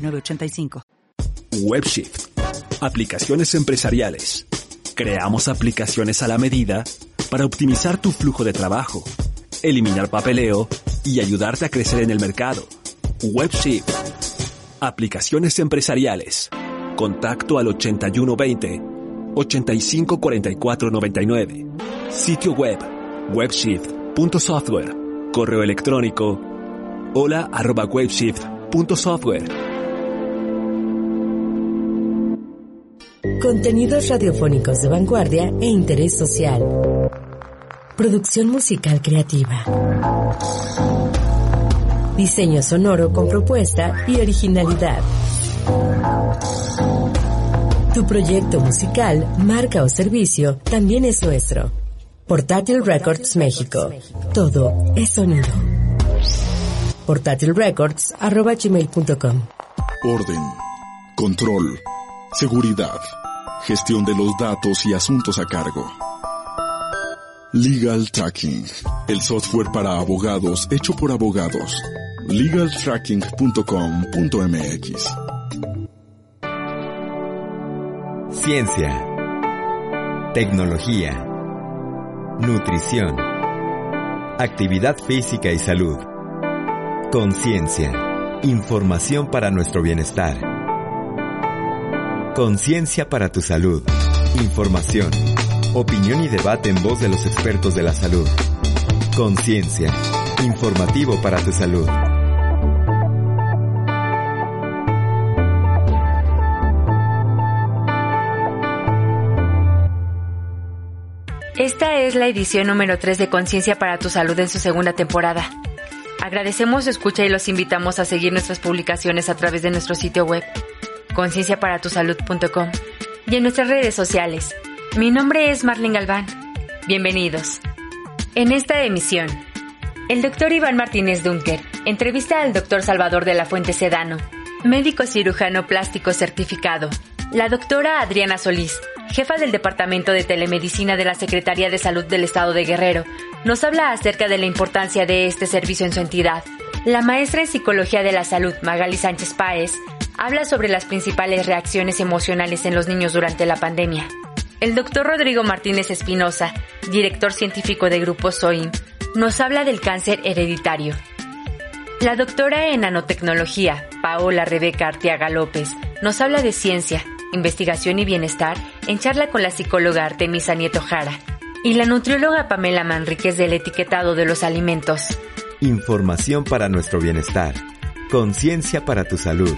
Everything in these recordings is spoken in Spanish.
906985. WebShift. Aplicaciones empresariales. Creamos aplicaciones a la medida para optimizar tu flujo de trabajo, eliminar papeleo y ayudarte a crecer en el mercado. WebShift. Aplicaciones empresariales. Contacto al 8120 854499. Sitio web webshift.software. Correo electrónico hola arroba webshift.software. Contenidos radiofónicos de vanguardia e interés social. Producción musical creativa. Diseño sonoro con propuesta y originalidad. Tu proyecto musical, marca o servicio también es nuestro. Portátil Records México. Todo es sonido. portátilrecords.gmail.com Orden, control, seguridad, gestión de los datos y asuntos a cargo. Legal Tracking, el software para abogados hecho por abogados. legaltracking.com.mx Ciencia, tecnología, nutrición, actividad física y salud, conciencia, información para nuestro bienestar, conciencia para tu salud, información, opinión y debate en voz de los expertos de la salud, conciencia, informativo para tu salud. Esta es la edición número 3 de Conciencia para tu Salud en su segunda temporada. Agradecemos su escucha y los invitamos a seguir nuestras publicaciones a través de nuestro sitio web, concienciaparatusalud.com y en nuestras redes sociales. Mi nombre es Marlene Galván. Bienvenidos. En esta emisión, el doctor Iván Martínez Dunker entrevista al doctor Salvador de la Fuente Sedano, médico cirujano plástico certificado, la doctora Adriana Solís, jefa del Departamento de Telemedicina de la Secretaría de Salud del Estado de Guerrero, nos habla acerca de la importancia de este servicio en su entidad. La maestra en Psicología de la Salud, Magali Sánchez Páez, habla sobre las principales reacciones emocionales en los niños durante la pandemia. El doctor Rodrigo Martínez Espinosa, director científico de Grupo SOIM, nos habla del cáncer hereditario. La doctora en nanotecnología, Paola Rebeca Arteaga López, nos habla de ciencia, investigación y bienestar en charla con la psicóloga Artemisa Nieto Jara y la nutrióloga Pamela Manríquez del etiquetado de los alimentos. Información para nuestro bienestar. Conciencia para tu salud.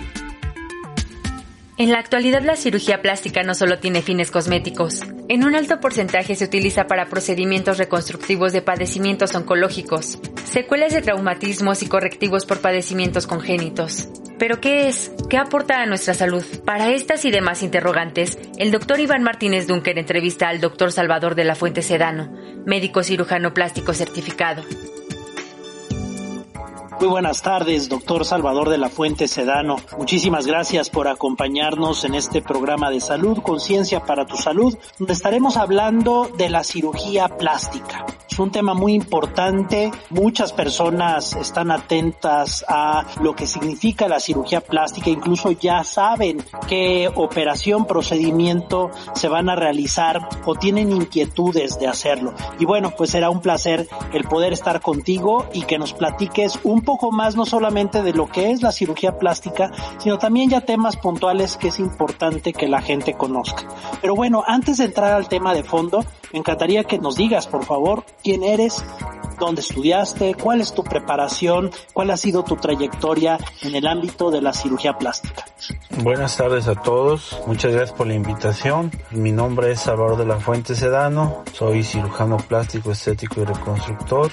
En la actualidad la cirugía plástica no solo tiene fines cosméticos. En un alto porcentaje se utiliza para procedimientos reconstructivos de padecimientos oncológicos, secuelas de traumatismos y correctivos por padecimientos congénitos. ¿Pero qué es? ¿Qué aporta a nuestra salud? Para estas y demás interrogantes, el doctor Iván Martínez Dunker entrevista al doctor Salvador de la Fuente Sedano, médico cirujano plástico certificado. Muy buenas tardes, doctor Salvador de la Fuente Sedano. Muchísimas gracias por acompañarnos en este programa de salud, Conciencia para tu Salud, donde estaremos hablando de la cirugía plástica. Es un tema muy importante. Muchas personas están atentas a lo que significa la cirugía plástica. Incluso ya saben qué operación, procedimiento se van a realizar o tienen inquietudes de hacerlo. Y bueno, pues será un placer el poder estar contigo y que nos platiques un poco más no solamente de lo que es la cirugía plástica, sino también ya temas puntuales que es importante que la gente conozca. Pero bueno, antes de entrar al tema de fondo, me encantaría que nos digas, por favor, quién eres, dónde estudiaste, cuál es tu preparación, cuál ha sido tu trayectoria en el ámbito de la cirugía plástica. Buenas tardes a todos, muchas gracias por la invitación. Mi nombre es Salvador de la Fuente Sedano, soy cirujano plástico, estético y reconstructor.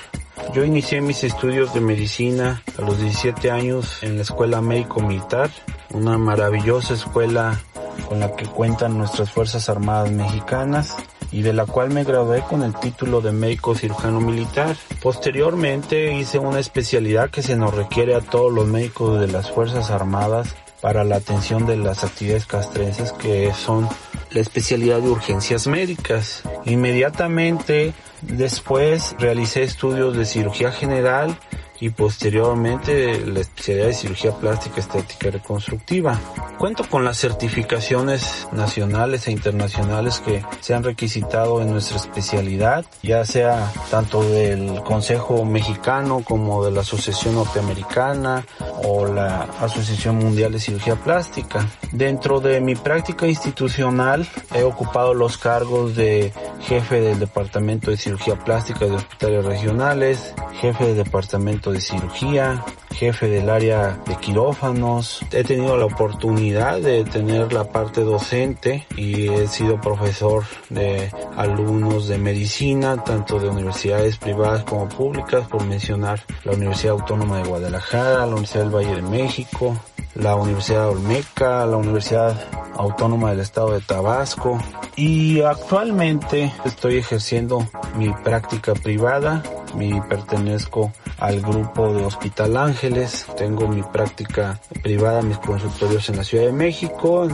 Yo inicié mis estudios de medicina a los 17 años en la Escuela Médico Militar una maravillosa escuela con la que cuentan nuestras Fuerzas Armadas Mexicanas y de la cual me gradué con el título de médico cirujano militar. Posteriormente hice una especialidad que se nos requiere a todos los médicos de las Fuerzas Armadas para la atención de las actividades castrenses que son la especialidad de urgencias médicas. Inmediatamente después realicé estudios de cirugía general y posteriormente la especialidad de cirugía plástica, estética reconstructiva. Cuento con las certificaciones nacionales e internacionales que se han requisitado en nuestra especialidad, ya sea tanto del Consejo Mexicano como de la Asociación Norteamericana o la Asociación Mundial de Cirugía Plástica. Dentro de mi práctica institucional he ocupado los cargos de jefe del Departamento de Cirugía Plástica de Hospitales Regionales, jefe del Departamento de Cirugía, jefe del área de quirófanos. He tenido la oportunidad de tener la parte docente y he sido profesor de alumnos de medicina, tanto de universidades privadas como públicas, por mencionar la Universidad Autónoma de Guadalajara, la Universidad del Valle de México, la Universidad Olmeca, la Universidad Autónoma del Estado de Tabasco. Y actualmente estoy ejerciendo mi práctica privada, mi pertenezco al grupo de Hospital Ángeles, tengo mi práctica privada, mis consultorios en la Ciudad de México,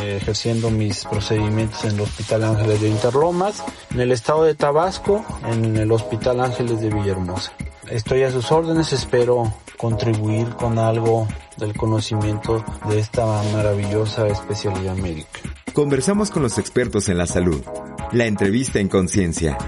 eh, ejerciendo mis procedimientos en el Hospital Ángeles de Interlomas, en el estado de Tabasco, en el Hospital Ángeles de Villahermosa. Estoy a sus órdenes, espero contribuir con algo del conocimiento de esta maravillosa especialidad médica. Conversamos con los expertos en la salud. La entrevista en conciencia.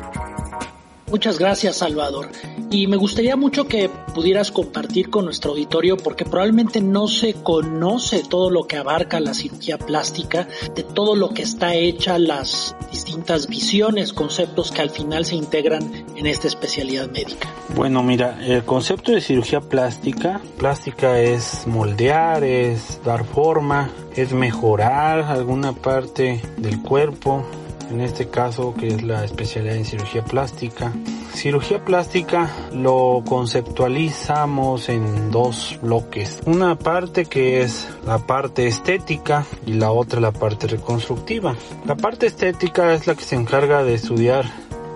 Muchas gracias, Salvador. Y me gustaría mucho que pudieras compartir con nuestro auditorio, porque probablemente no se conoce todo lo que abarca la cirugía plástica, de todo lo que está hecha, las distintas visiones, conceptos que al final se integran en esta especialidad médica. Bueno, mira, el concepto de cirugía plástica, plástica es moldear, es dar forma, es mejorar alguna parte del cuerpo, en este caso que es la especialidad en cirugía plástica. Cirugía plástica lo conceptualizamos en dos bloques. Una parte que es la parte estética y la otra la parte reconstructiva. La parte estética es la que se encarga de estudiar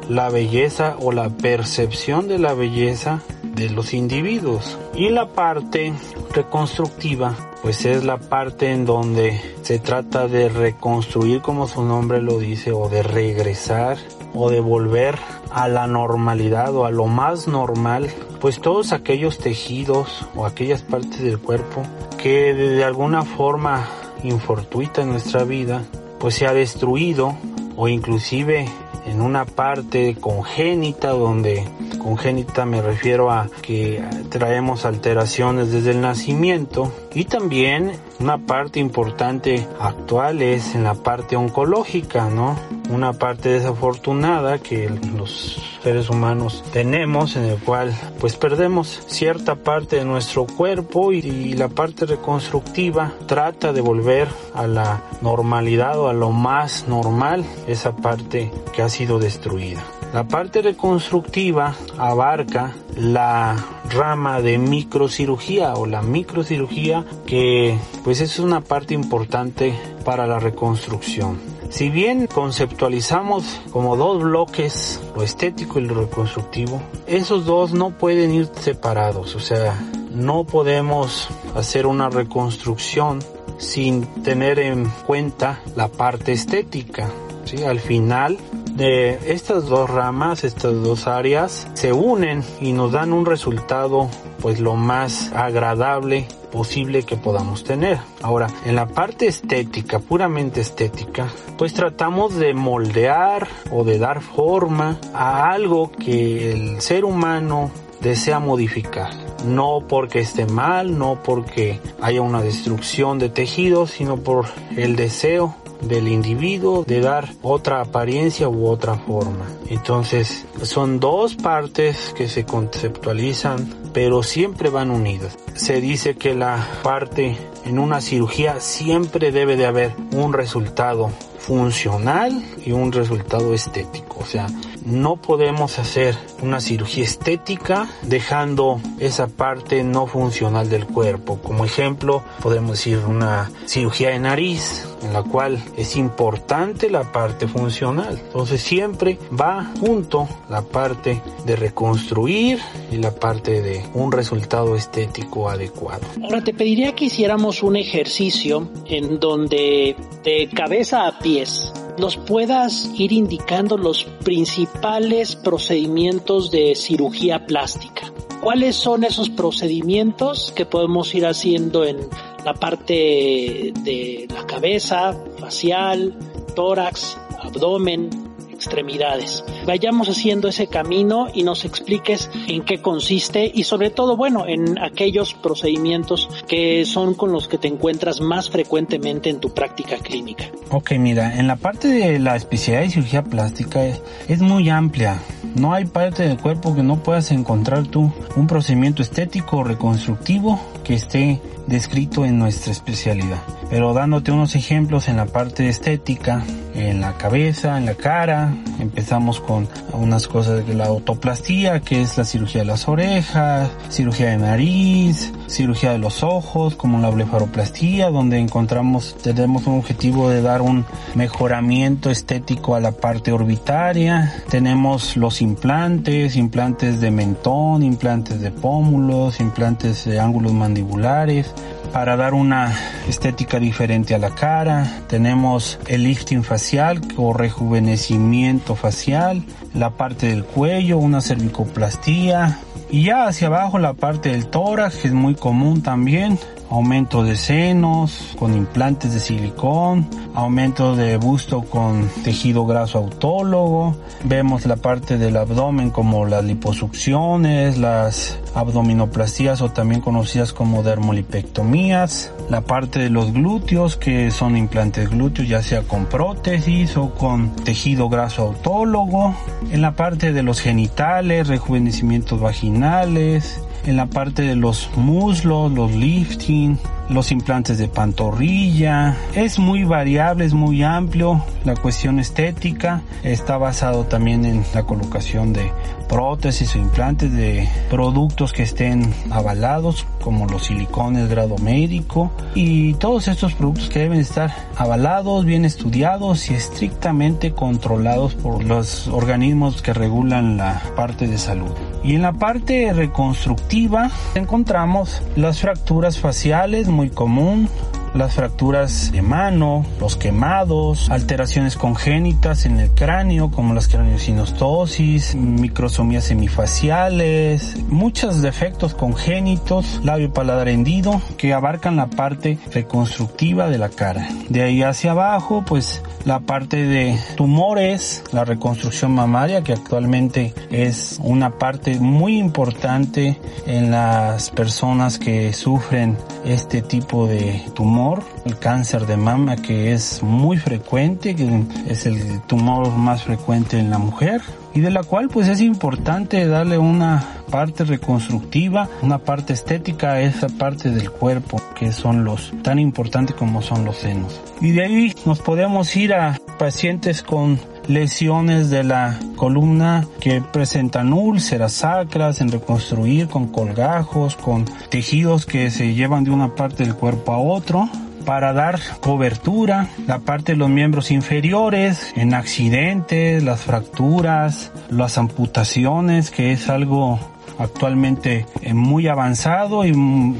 la belleza o la percepción de la belleza de los individuos. Y la parte reconstructiva pues es la parte en donde se trata de reconstruir como su nombre lo dice o de regresar o de volver a la normalidad o a lo más normal pues todos aquellos tejidos o aquellas partes del cuerpo que de alguna forma infortuita en nuestra vida pues se ha destruido o inclusive en una parte congénita donde congénita me refiero a que traemos alteraciones desde el nacimiento y también una parte importante actual es en la parte oncológica, ¿no? Una parte desafortunada que los seres humanos tenemos en el cual pues perdemos cierta parte de nuestro cuerpo y, y la parte reconstructiva trata de volver a la normalidad o a lo más normal esa parte que ha sido destruida. La parte reconstructiva abarca la rama de microcirugía o la microcirugía que pues es una parte importante para la reconstrucción. Si bien conceptualizamos como dos bloques, lo estético y lo reconstructivo, esos dos no pueden ir separados, o sea, no podemos hacer una reconstrucción sin tener en cuenta la parte estética. ¿sí? Al final de estas dos ramas, estas dos áreas, se unen y nos dan un resultado pues lo más agradable posible que podamos tener. Ahora, en la parte estética, puramente estética, pues tratamos de moldear o de dar forma a algo que el ser humano desea modificar. No porque esté mal, no porque haya una destrucción de tejidos, sino por el deseo del individuo de dar otra apariencia u otra forma. Entonces son dos partes que se conceptualizan pero siempre van unidas. Se dice que la parte en una cirugía siempre debe de haber un resultado funcional y un resultado estético. O sea, no podemos hacer una cirugía estética dejando esa parte no funcional del cuerpo. Como ejemplo, podemos decir una cirugía de nariz en la cual es importante la parte funcional. Entonces siempre va junto la parte de reconstruir y la parte de un resultado estético adecuado. Ahora te pediría que hiciéramos un ejercicio en donde de cabeza a pies nos puedas ir indicando los principales procedimientos de cirugía plástica. ¿Cuáles son esos procedimientos que podemos ir haciendo en la parte de la cabeza, facial, tórax, abdomen, extremidades. Vayamos haciendo ese camino y nos expliques en qué consiste y sobre todo, bueno, en aquellos procedimientos que son con los que te encuentras más frecuentemente en tu práctica clínica. Ok, mira, en la parte de la especialidad de cirugía plástica es, es muy amplia. No hay parte del cuerpo que no puedas encontrar tú un procedimiento estético o reconstructivo que esté descrito en nuestra especialidad. Pero dándote unos ejemplos en la parte estética, en la cabeza, en la cara, empezamos con unas cosas de la autoplastía, que es la cirugía de las orejas, cirugía de nariz, cirugía de los ojos, como la blefaroplastía, donde encontramos, tenemos un objetivo de dar un mejoramiento estético a la parte orbitaria. Tenemos los implantes, implantes de mentón, implantes de pómulos, implantes de ángulos mandibulares para dar una estética diferente a la cara. Tenemos el lifting facial o rejuvenecimiento facial, la parte del cuello, una cervicoplastía y ya hacia abajo la parte del tórax que es muy común también aumento de senos con implantes de silicón, aumento de busto con tejido graso autólogo, vemos la parte del abdomen como las liposucciones, las abdominoplastías o también conocidas como dermolipectomías, la parte de los glúteos que son implantes glúteos ya sea con prótesis o con tejido graso autólogo, en la parte de los genitales, rejuvenecimientos vaginales, en la parte de los muslos, los lifting, los implantes de pantorrilla. Es muy variable, es muy amplio. La cuestión estética está basado también en la colocación de prótesis o implantes de productos que estén avalados como los silicones grado médico y todos estos productos que deben estar avalados, bien estudiados y estrictamente controlados por los organismos que regulan la parte de salud. Y en la parte reconstructiva encontramos las fracturas faciales muy común, las fracturas de mano, los quemados, alteraciones congénitas en el cráneo como las craniosinostosis, microsomías semifaciales, muchos defectos congénitos, labio paladar hendido que abarcan la parte reconstructiva de la cara. De ahí hacia abajo, pues la parte de tumores, la reconstrucción mamaria que actualmente es una parte muy importante en las personas que sufren este tipo de tumor el cáncer de mama que es muy frecuente, que es el tumor más frecuente en la mujer y de la cual pues es importante darle una parte reconstructiva, una parte estética a esa parte del cuerpo que son los tan importantes como son los senos. Y de ahí nos podemos ir a pacientes con lesiones de la columna que presentan úlceras sacras en reconstruir con colgajos, con tejidos que se llevan de una parte del cuerpo a otro para dar cobertura, la parte de los miembros inferiores, en accidentes, las fracturas, las amputaciones, que es algo actualmente eh, muy avanzado y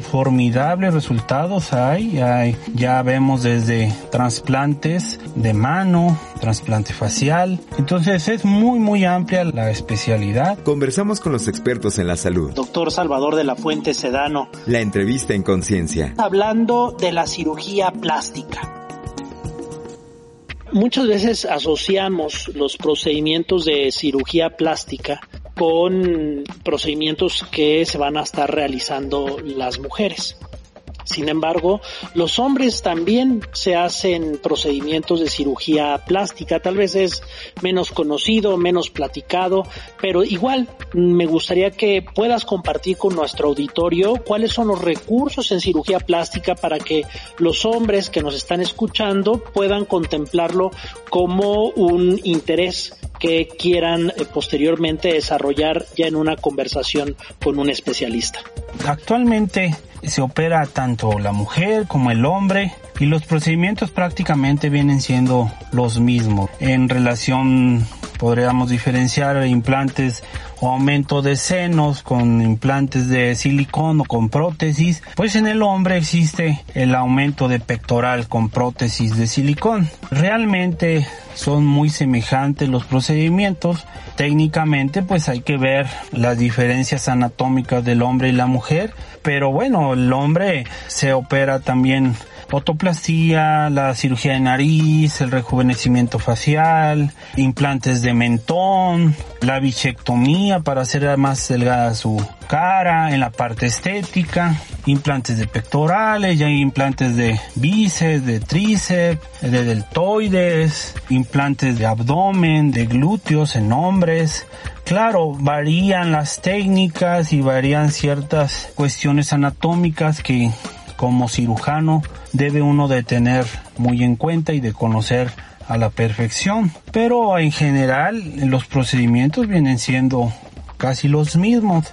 formidables resultados hay. hay. Ya vemos desde trasplantes de mano, trasplante facial. Entonces es muy muy amplia la especialidad. Conversamos con los expertos en la salud. Doctor Salvador de la Fuente Sedano. La entrevista en conciencia. Hablando de la cirugía plástica. Muchas veces asociamos los procedimientos de cirugía plástica con procedimientos que se van a estar realizando las mujeres. Sin embargo, los hombres también se hacen procedimientos de cirugía plástica, tal vez es menos conocido, menos platicado, pero igual me gustaría que puedas compartir con nuestro auditorio cuáles son los recursos en cirugía plástica para que los hombres que nos están escuchando puedan contemplarlo como un interés que quieran eh, posteriormente desarrollar ya en una conversación con un especialista. Actualmente se opera tanto la mujer como el hombre y los procedimientos prácticamente vienen siendo los mismos. En relación podríamos diferenciar implantes o aumento de senos con implantes de silicón o con prótesis, pues en el hombre existe el aumento de pectoral con prótesis de silicón. Realmente son muy semejantes los procedimientos. Técnicamente pues hay que ver las diferencias anatómicas del hombre y la mujer, pero bueno, el hombre se opera también Otoplastía, la cirugía de nariz, el rejuvenecimiento facial, implantes de mentón, la bichectomía para hacer más delgada su cara, en la parte estética, implantes de pectorales, ya hay implantes de bíceps, de tríceps, de deltoides, implantes de abdomen, de glúteos en hombres, Claro, varían las técnicas y varían ciertas cuestiones anatómicas que como cirujano debe uno de tener muy en cuenta y de conocer a la perfección. Pero en general los procedimientos vienen siendo casi los mismos.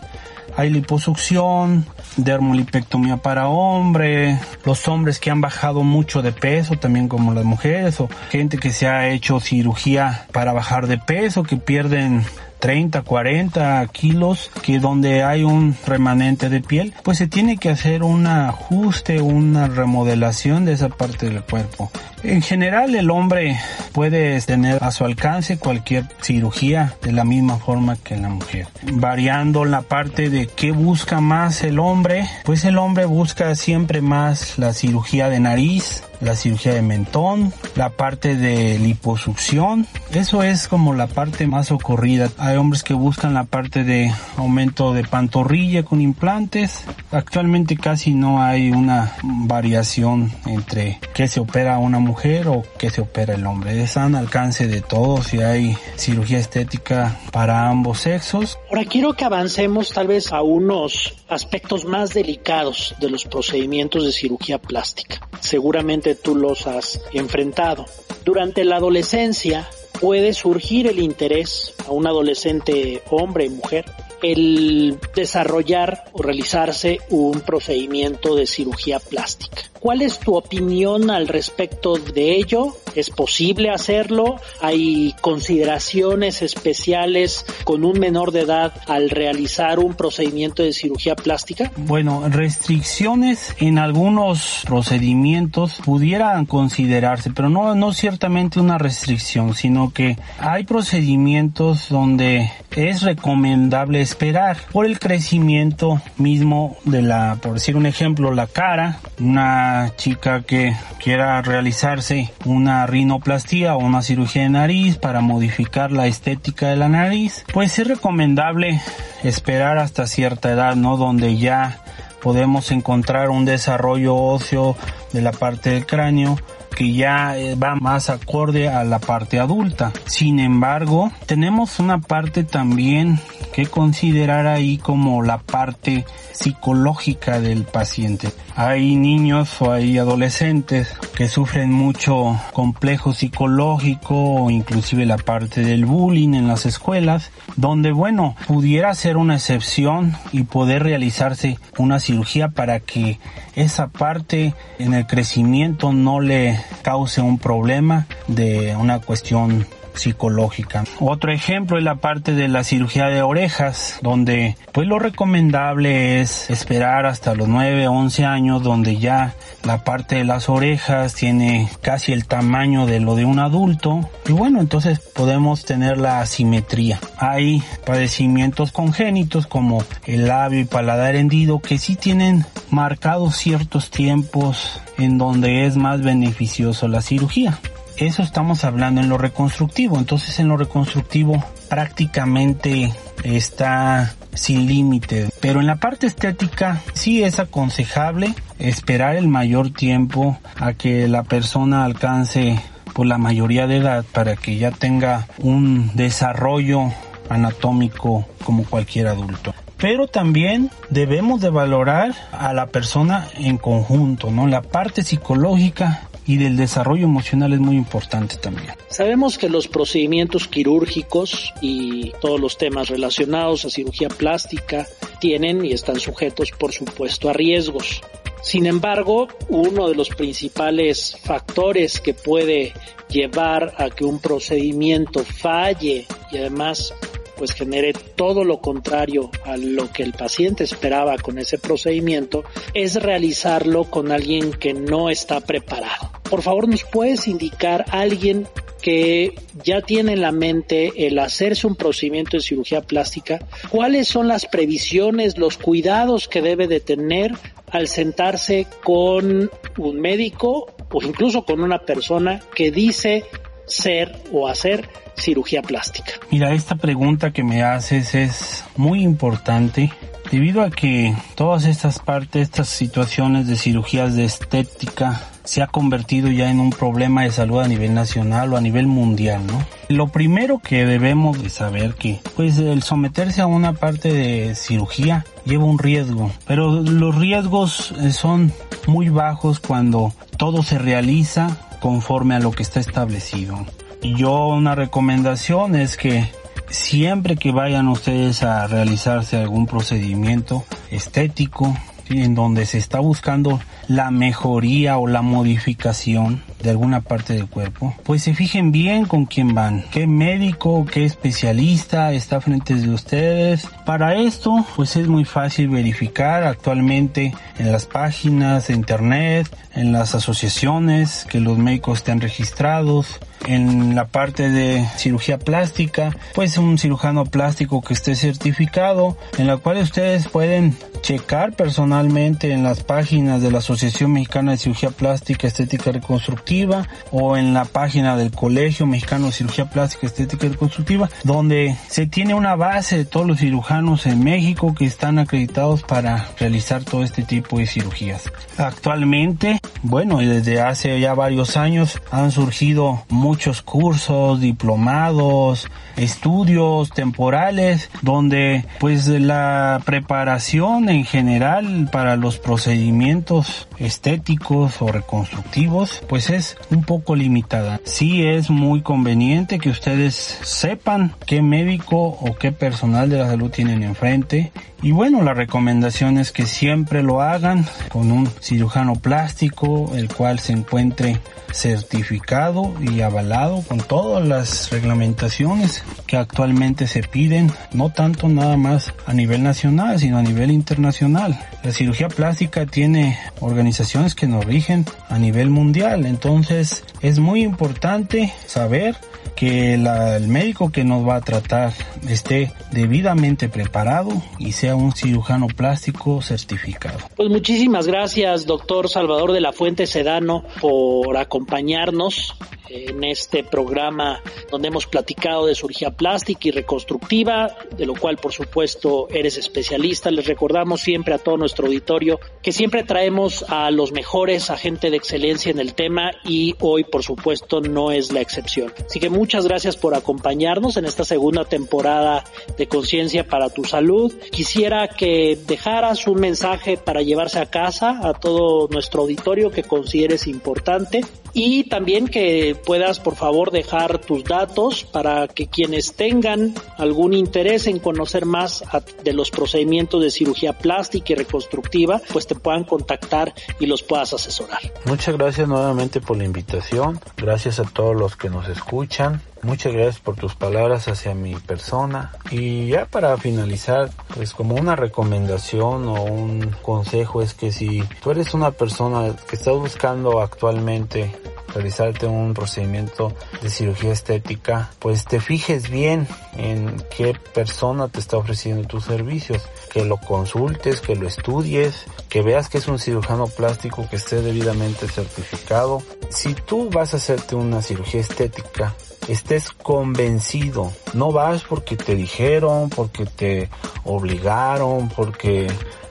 Hay liposucción, dermolipectomía para hombre, los hombres que han bajado mucho de peso, también como las mujeres, o gente que se ha hecho cirugía para bajar de peso, que pierden 30, 40 kilos, que donde hay un remanente de piel, pues se tiene que hacer un ajuste, una remodelación de esa parte del cuerpo. En general el hombre puede tener a su alcance cualquier cirugía de la misma forma que la mujer. Variando la parte de qué busca más el hombre, pues el hombre busca siempre más la cirugía de nariz, la cirugía de mentón, la parte de liposucción. Eso es como la parte más ocurrida. Hay hombres que buscan la parte de aumento de pantorrilla con implantes. Actualmente casi no hay una variación entre qué se opera una mujer o qué se opera el hombre. Es al alcance de todos y hay cirugía estética para ambos sexos. Ahora quiero que avancemos tal vez a unos aspectos más delicados de los procedimientos de cirugía plástica. Seguramente tú los has enfrentado. Durante la adolescencia puede surgir el interés a un adolescente hombre y mujer el desarrollar o realizarse un procedimiento de cirugía plástica. ¿Cuál es tu opinión al respecto de ello? ¿Es posible hacerlo? ¿Hay consideraciones especiales con un menor de edad al realizar un procedimiento de cirugía plástica? Bueno, restricciones en algunos procedimientos pudieran considerarse, pero no, no ciertamente una restricción, sino que hay procedimientos donde es recomendable esperar por el crecimiento mismo de la, por decir un ejemplo, la cara, una chica que quiera realizarse una rinoplastía o una cirugía de nariz para modificar la estética de la nariz, pues es recomendable esperar hasta cierta edad, ¿no? Donde ya podemos encontrar un desarrollo óseo de la parte del cráneo que ya eh, va más acorde a la parte adulta. Sin embargo, tenemos una parte también que considerar ahí como la parte psicológica del paciente. Hay niños o hay adolescentes que sufren mucho complejo psicológico inclusive la parte del bullying en las escuelas, donde bueno, pudiera ser una excepción y poder realizarse una cirugía para que esa parte en el crecimiento no le cause un problema de una cuestión psicológica. Otro ejemplo es la parte de la cirugía de orejas, donde pues lo recomendable es esperar hasta los 9, 11 años, donde ya la parte de las orejas tiene casi el tamaño de lo de un adulto. Y bueno, entonces podemos tener la asimetría. Hay padecimientos congénitos como el labio y paladar hendido que sí tienen marcados ciertos tiempos en donde es más beneficioso la cirugía. Eso estamos hablando en lo reconstructivo. Entonces en lo reconstructivo prácticamente está sin límite. Pero en la parte estética sí es aconsejable esperar el mayor tiempo a que la persona alcance por la mayoría de edad para que ya tenga un desarrollo anatómico como cualquier adulto. Pero también debemos de valorar a la persona en conjunto, ¿no? La parte psicológica y del desarrollo emocional es muy importante también. Sabemos que los procedimientos quirúrgicos y todos los temas relacionados a cirugía plástica tienen y están sujetos, por supuesto, a riesgos. Sin embargo, uno de los principales factores que puede llevar a que un procedimiento falle y además pues genere todo lo contrario a lo que el paciente esperaba con ese procedimiento, es realizarlo con alguien que no está preparado. Por favor, ¿nos puedes indicar alguien que ya tiene en la mente el hacerse un procedimiento de cirugía plástica? ¿Cuáles son las previsiones, los cuidados que debe de tener al sentarse con un médico o incluso con una persona que dice ser o hacer cirugía plástica? Mira, esta pregunta que me haces es muy importante debido a que todas estas partes, estas situaciones de cirugías de estética se ha convertido ya en un problema de salud a nivel nacional o a nivel mundial, ¿no? Lo primero que debemos de saber que, pues, el someterse a una parte de cirugía lleva un riesgo, pero los riesgos eh, son muy bajos cuando todo se realiza conforme a lo que está establecido. Y yo una recomendación es que siempre que vayan ustedes a realizarse algún procedimiento estético, en donde se está buscando la mejoría o la modificación de alguna parte del cuerpo, pues se fijen bien con quién van, qué médico, qué especialista está frente de ustedes. Para esto, pues es muy fácil verificar actualmente en las páginas de internet, en las asociaciones que los médicos estén registrados, en la parte de cirugía plástica, pues un cirujano plástico que esté certificado, en la cual ustedes pueden checar personalmente en las páginas de la Asociación Mexicana de Cirugía Plástica Estética Reconstructiva o en la página del Colegio Mexicano de Cirugía Plástica Estética Reconstructiva, donde se tiene una base de todos los cirujanos en México que están acreditados para realizar todo este tipo de cirugías. Actualmente, bueno, desde hace ya varios años han surgido muchos cursos, diplomados, estudios temporales, donde pues la preparación en general para los procedimientos estéticos o reconstructivos pues es un poco limitada. Sí es muy conveniente que ustedes sepan qué médico o qué personal de la salud tienen enfrente y bueno, la recomendación es que siempre lo hagan con un cirujano plástico, el cual se encuentre certificado y avalado con todas las reglamentaciones que actualmente se piden, no tanto nada más a nivel nacional, sino a nivel internacional. La cirugía plástica tiene organizaciones que nos rigen a nivel mundial, entonces es muy importante saber que el médico que nos va a tratar esté debidamente preparado y sea un cirujano plástico certificado. Pues muchísimas gracias, doctor Salvador de la Fuente Sedano, por acompañarnos en este programa donde hemos platicado de cirugía plástica y reconstructiva, de lo cual por supuesto eres especialista. Les recordamos siempre a todo nuestro auditorio que siempre traemos a los mejores, a gente de excelencia en el tema y hoy por supuesto no es la excepción. Así que muchas gracias por acompañarnos en esta segunda temporada de Conciencia para tu Salud. Quisiera que dejaras un mensaje para llevarse a casa a todo nuestro auditorio que consideres importante y también que puedas por favor dejar tus datos para que quienes tengan algún interés en conocer más de los procedimientos de cirugía plástica y reconstructiva, pues te puedan contactar y los puedas asesorar. Muchas gracias nuevamente por la invitación, gracias a todos los que nos escuchan. Muchas gracias por tus palabras hacia mi persona. Y ya para finalizar, pues como una recomendación o un consejo es que si tú eres una persona que está buscando actualmente realizarte un procedimiento de cirugía estética, pues te fijes bien en qué persona te está ofreciendo tus servicios, que lo consultes, que lo estudies, que veas que es un cirujano plástico que esté debidamente certificado. Si tú vas a hacerte una cirugía estética, estés convencido, no vas porque te dijeron, porque te obligaron, porque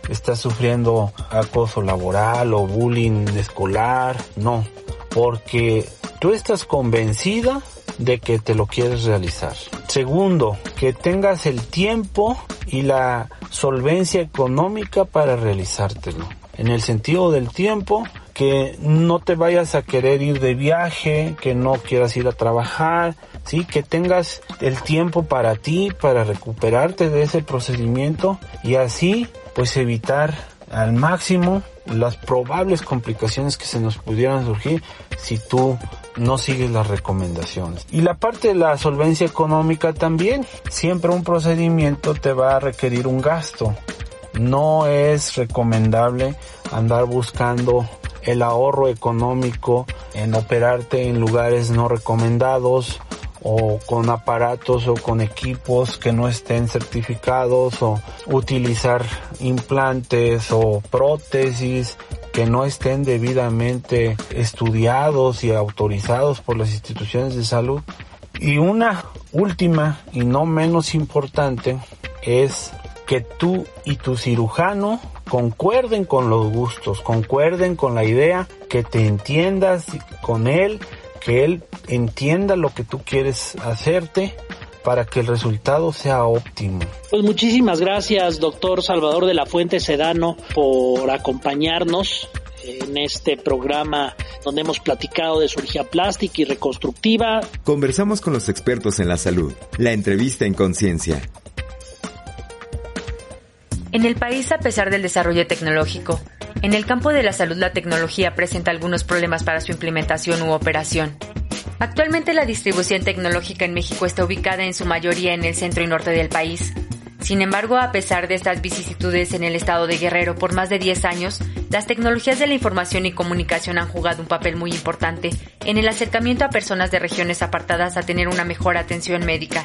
estás sufriendo acoso laboral o bullying escolar, no, porque tú estás convencida de que te lo quieres realizar. Segundo, que tengas el tiempo y la solvencia económica para realizártelo. En el sentido del tiempo, que no te vayas a querer ir de viaje, que no quieras ir a trabajar, sí, que tengas el tiempo para ti, para recuperarte de ese procedimiento y así pues evitar al máximo las probables complicaciones que se nos pudieran surgir si tú no sigues las recomendaciones. Y la parte de la solvencia económica también, siempre un procedimiento te va a requerir un gasto. No es recomendable andar buscando el ahorro económico en operarte en lugares no recomendados o con aparatos o con equipos que no estén certificados o utilizar implantes o prótesis que no estén debidamente estudiados y autorizados por las instituciones de salud. Y una última y no menos importante es que tú y tu cirujano concuerden con los gustos, concuerden con la idea, que te entiendas con él, que él entienda lo que tú quieres hacerte para que el resultado sea óptimo. Pues muchísimas gracias, doctor Salvador de la Fuente Sedano, por acompañarnos en este programa donde hemos platicado de cirugía plástica y reconstructiva. Conversamos con los expertos en la salud. La entrevista en conciencia. En el país, a pesar del desarrollo tecnológico, en el campo de la salud la tecnología presenta algunos problemas para su implementación u operación. Actualmente la distribución tecnológica en México está ubicada en su mayoría en el centro y norte del país. Sin embargo, a pesar de estas vicisitudes en el estado de Guerrero por más de 10 años, las tecnologías de la información y comunicación han jugado un papel muy importante en el acercamiento a personas de regiones apartadas a tener una mejor atención médica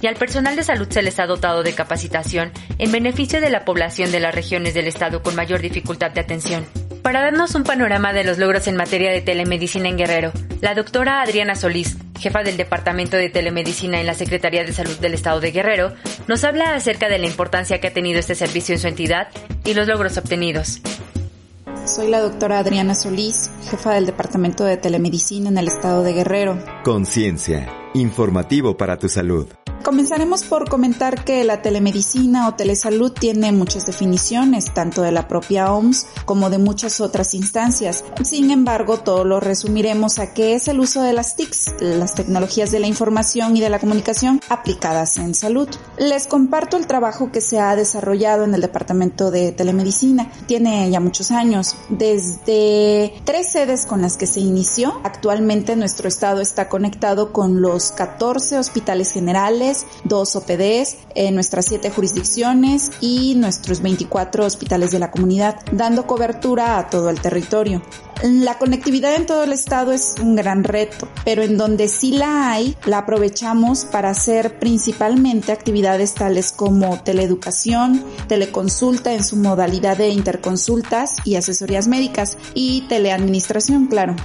y al personal de salud se les ha dotado de capacitación en beneficio de la población de las regiones del estado con mayor dificultad de atención. Para darnos un panorama de los logros en materia de telemedicina en Guerrero, la doctora Adriana Solís, jefa del Departamento de Telemedicina en la Secretaría de Salud del Estado de Guerrero, nos habla acerca de la importancia que ha tenido este servicio en su entidad y los logros obtenidos. Soy la doctora Adriana Solís, jefa del Departamento de Telemedicina en el Estado de Guerrero. Conciencia, informativo para tu salud. Comenzaremos por comentar que la telemedicina o telesalud tiene muchas definiciones, tanto de la propia OMS como de muchas otras instancias. Sin embargo, todo lo resumiremos a qué es el uso de las TICs, las tecnologías de la información y de la comunicación aplicadas en salud. Les comparto el trabajo que se ha desarrollado en el departamento de telemedicina. Tiene ya muchos años, desde tres sedes con las que se inició. Actualmente nuestro estado está conectado con los 14 hospitales generales dos OPDs, en nuestras siete jurisdicciones y nuestros 24 hospitales de la comunidad, dando cobertura a todo el territorio. La conectividad en todo el estado es un gran reto, pero en donde sí la hay, la aprovechamos para hacer principalmente actividades tales como teleeducación, teleconsulta en su modalidad de interconsultas y asesorías médicas y teleadministración, claro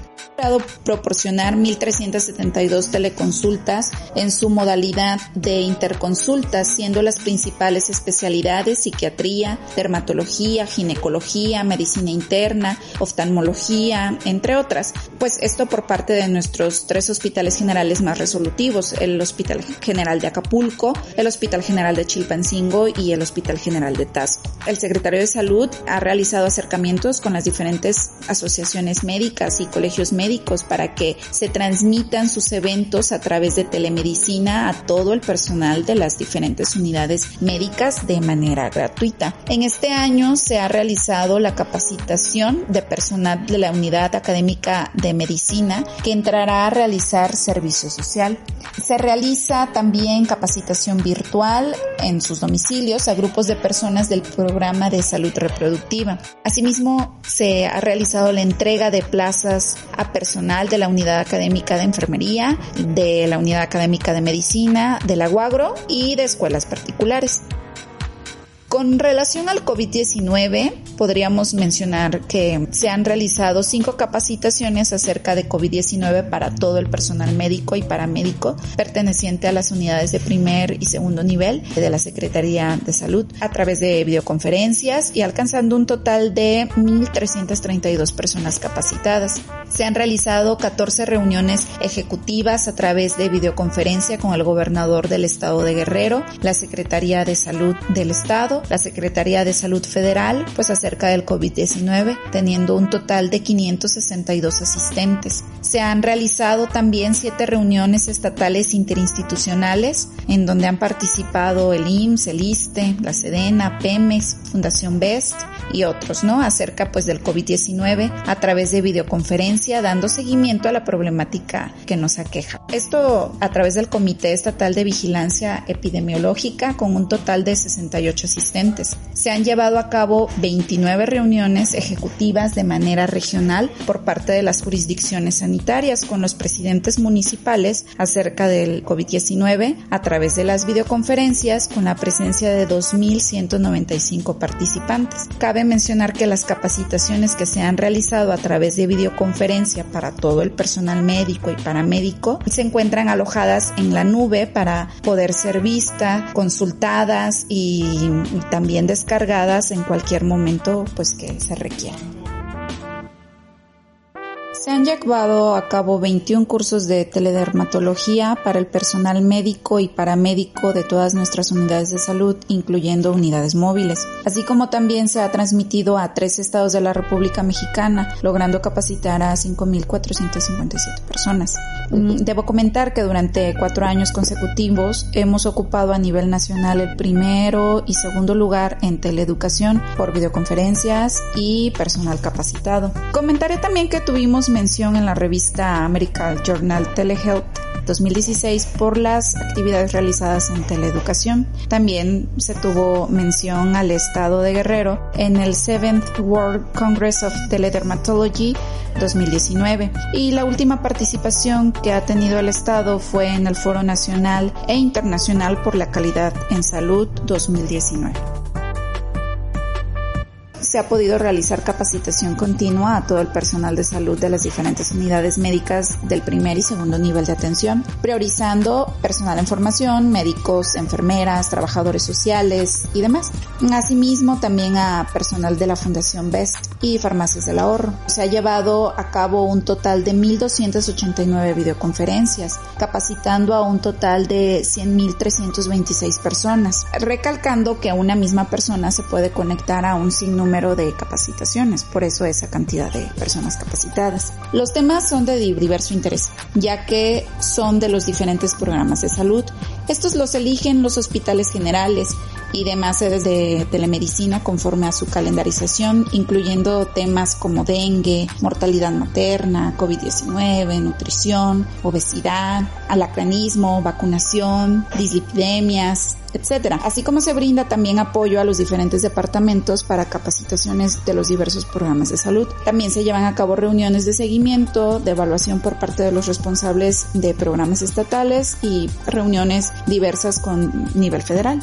proporcionar 1.372 teleconsultas en su modalidad de interconsultas, siendo las principales especialidades psiquiatría, dermatología, ginecología, medicina interna, oftalmología, entre otras. Pues esto por parte de nuestros tres hospitales generales más resolutivos, el Hospital General de Acapulco, el Hospital General de Chilpancingo y el Hospital General de Tasco. El secretario de Salud ha realizado acercamientos con las diferentes asociaciones médicas y colegios médicos para que se transmitan sus eventos a través de telemedicina a todo el personal de las diferentes unidades médicas de manera gratuita. En este año se ha realizado la capacitación de personal de la unidad académica de medicina que entrará a realizar servicio social. Se realiza también capacitación virtual en sus domicilios a grupos de personas del programa de salud reproductiva. Asimismo, se ha realizado la entrega de plazas a personal de la unidad académica de enfermería, de la unidad académica de medicina, de la UAGRO y de escuelas particulares. Con relación al COVID-19, podríamos mencionar que se han realizado cinco capacitaciones acerca de COVID-19 para todo el personal médico y paramédico perteneciente a las unidades de primer y segundo nivel de la Secretaría de Salud a través de videoconferencias y alcanzando un total de 1.332 personas capacitadas. Se han realizado 14 reuniones ejecutivas a través de videoconferencia con el gobernador del estado de Guerrero, la Secretaría de Salud del estado, la Secretaría de Salud Federal, pues acerca del COVID-19, teniendo un total de 562 asistentes. Se han realizado también siete reuniones estatales interinstitucionales en donde han participado el IMSS, el ISTE, la SEDENA, PEMEX, Fundación BEST y otros, ¿no? Acerca pues del COVID-19 a través de videoconferencia, dando seguimiento a la problemática que nos aqueja. Esto a través del Comité Estatal de Vigilancia Epidemiológica con un total de 68 asistentes. Se han llevado a cabo 29 reuniones ejecutivas de manera regional por parte de las jurisdicciones sanitarias con los presidentes municipales acerca del COVID-19 a través de las videoconferencias con la presencia de 2.195 participantes. Cabe mencionar que las capacitaciones que se han realizado a través de videoconferencia para todo el personal médico y paramédico se encuentran alojadas en la nube para poder ser vista, consultadas y, también descargadas en cualquier momento pues que se requiera. Se han llevado a cabo 21 cursos de teledermatología para el personal médico y paramédico de todas nuestras unidades de salud, incluyendo unidades móviles, así como también se ha transmitido a tres estados de la República Mexicana, logrando capacitar a 5.457 personas. Debo comentar que durante cuatro años consecutivos hemos ocupado a nivel nacional el primero y segundo lugar en teleeducación por videoconferencias y personal capacitado. Comentaré también que tuvimos mención en la revista American Journal Telehealth 2016 por las actividades realizadas en teleeducación. También se tuvo mención al estado de Guerrero en el 7th World Congress of Teledermatology 2019 y la última participación que ha tenido el estado fue en el Foro Nacional e Internacional por la Calidad en Salud 2019 se ha podido realizar capacitación continua a todo el personal de salud de las diferentes unidades médicas del primer y segundo nivel de atención, priorizando personal en formación, médicos, enfermeras, trabajadores sociales y demás. Asimismo, también a personal de la Fundación BEST y Farmacias del Ahorro. Se ha llevado a cabo un total de 1.289 videoconferencias, capacitando a un total de 100.326 personas, recalcando que una misma persona se puede conectar a un sinnúmero de capacitaciones, por eso esa cantidad de personas capacitadas. Los temas son de diverso interés, ya que son de los diferentes programas de salud. Estos los eligen los hospitales generales y demás sedes de telemedicina conforme a su calendarización, incluyendo temas como dengue, mortalidad materna, COVID-19, nutrición, obesidad, alacranismo, vacunación, dislipidemias, etcétera, así como se brinda también apoyo a los diferentes departamentos para capacitaciones de los diversos programas de salud. También se llevan a cabo reuniones de seguimiento, de evaluación por parte de los responsables de programas estatales y reuniones diversas con nivel federal.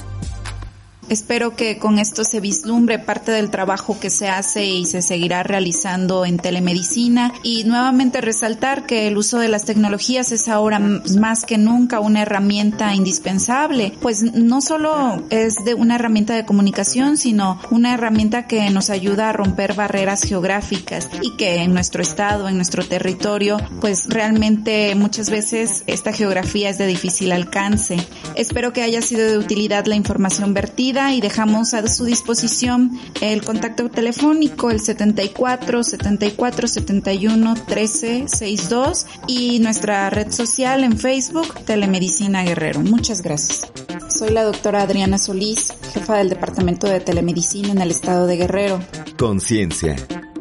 Espero que con esto se vislumbre parte del trabajo que se hace y se seguirá realizando en telemedicina. Y nuevamente resaltar que el uso de las tecnologías es ahora más que nunca una herramienta indispensable, pues no solo es de una herramienta de comunicación, sino una herramienta que nos ayuda a romper barreras geográficas y que en nuestro estado, en nuestro territorio, pues realmente muchas veces esta geografía es de difícil alcance. Espero que haya sido de utilidad la información vertida y dejamos a su disposición el contacto telefónico el 74 74 71 13 62 y nuestra red social en Facebook Telemedicina Guerrero. Muchas gracias. Soy la doctora Adriana Solís, jefa del Departamento de Telemedicina en el estado de Guerrero. Conciencia.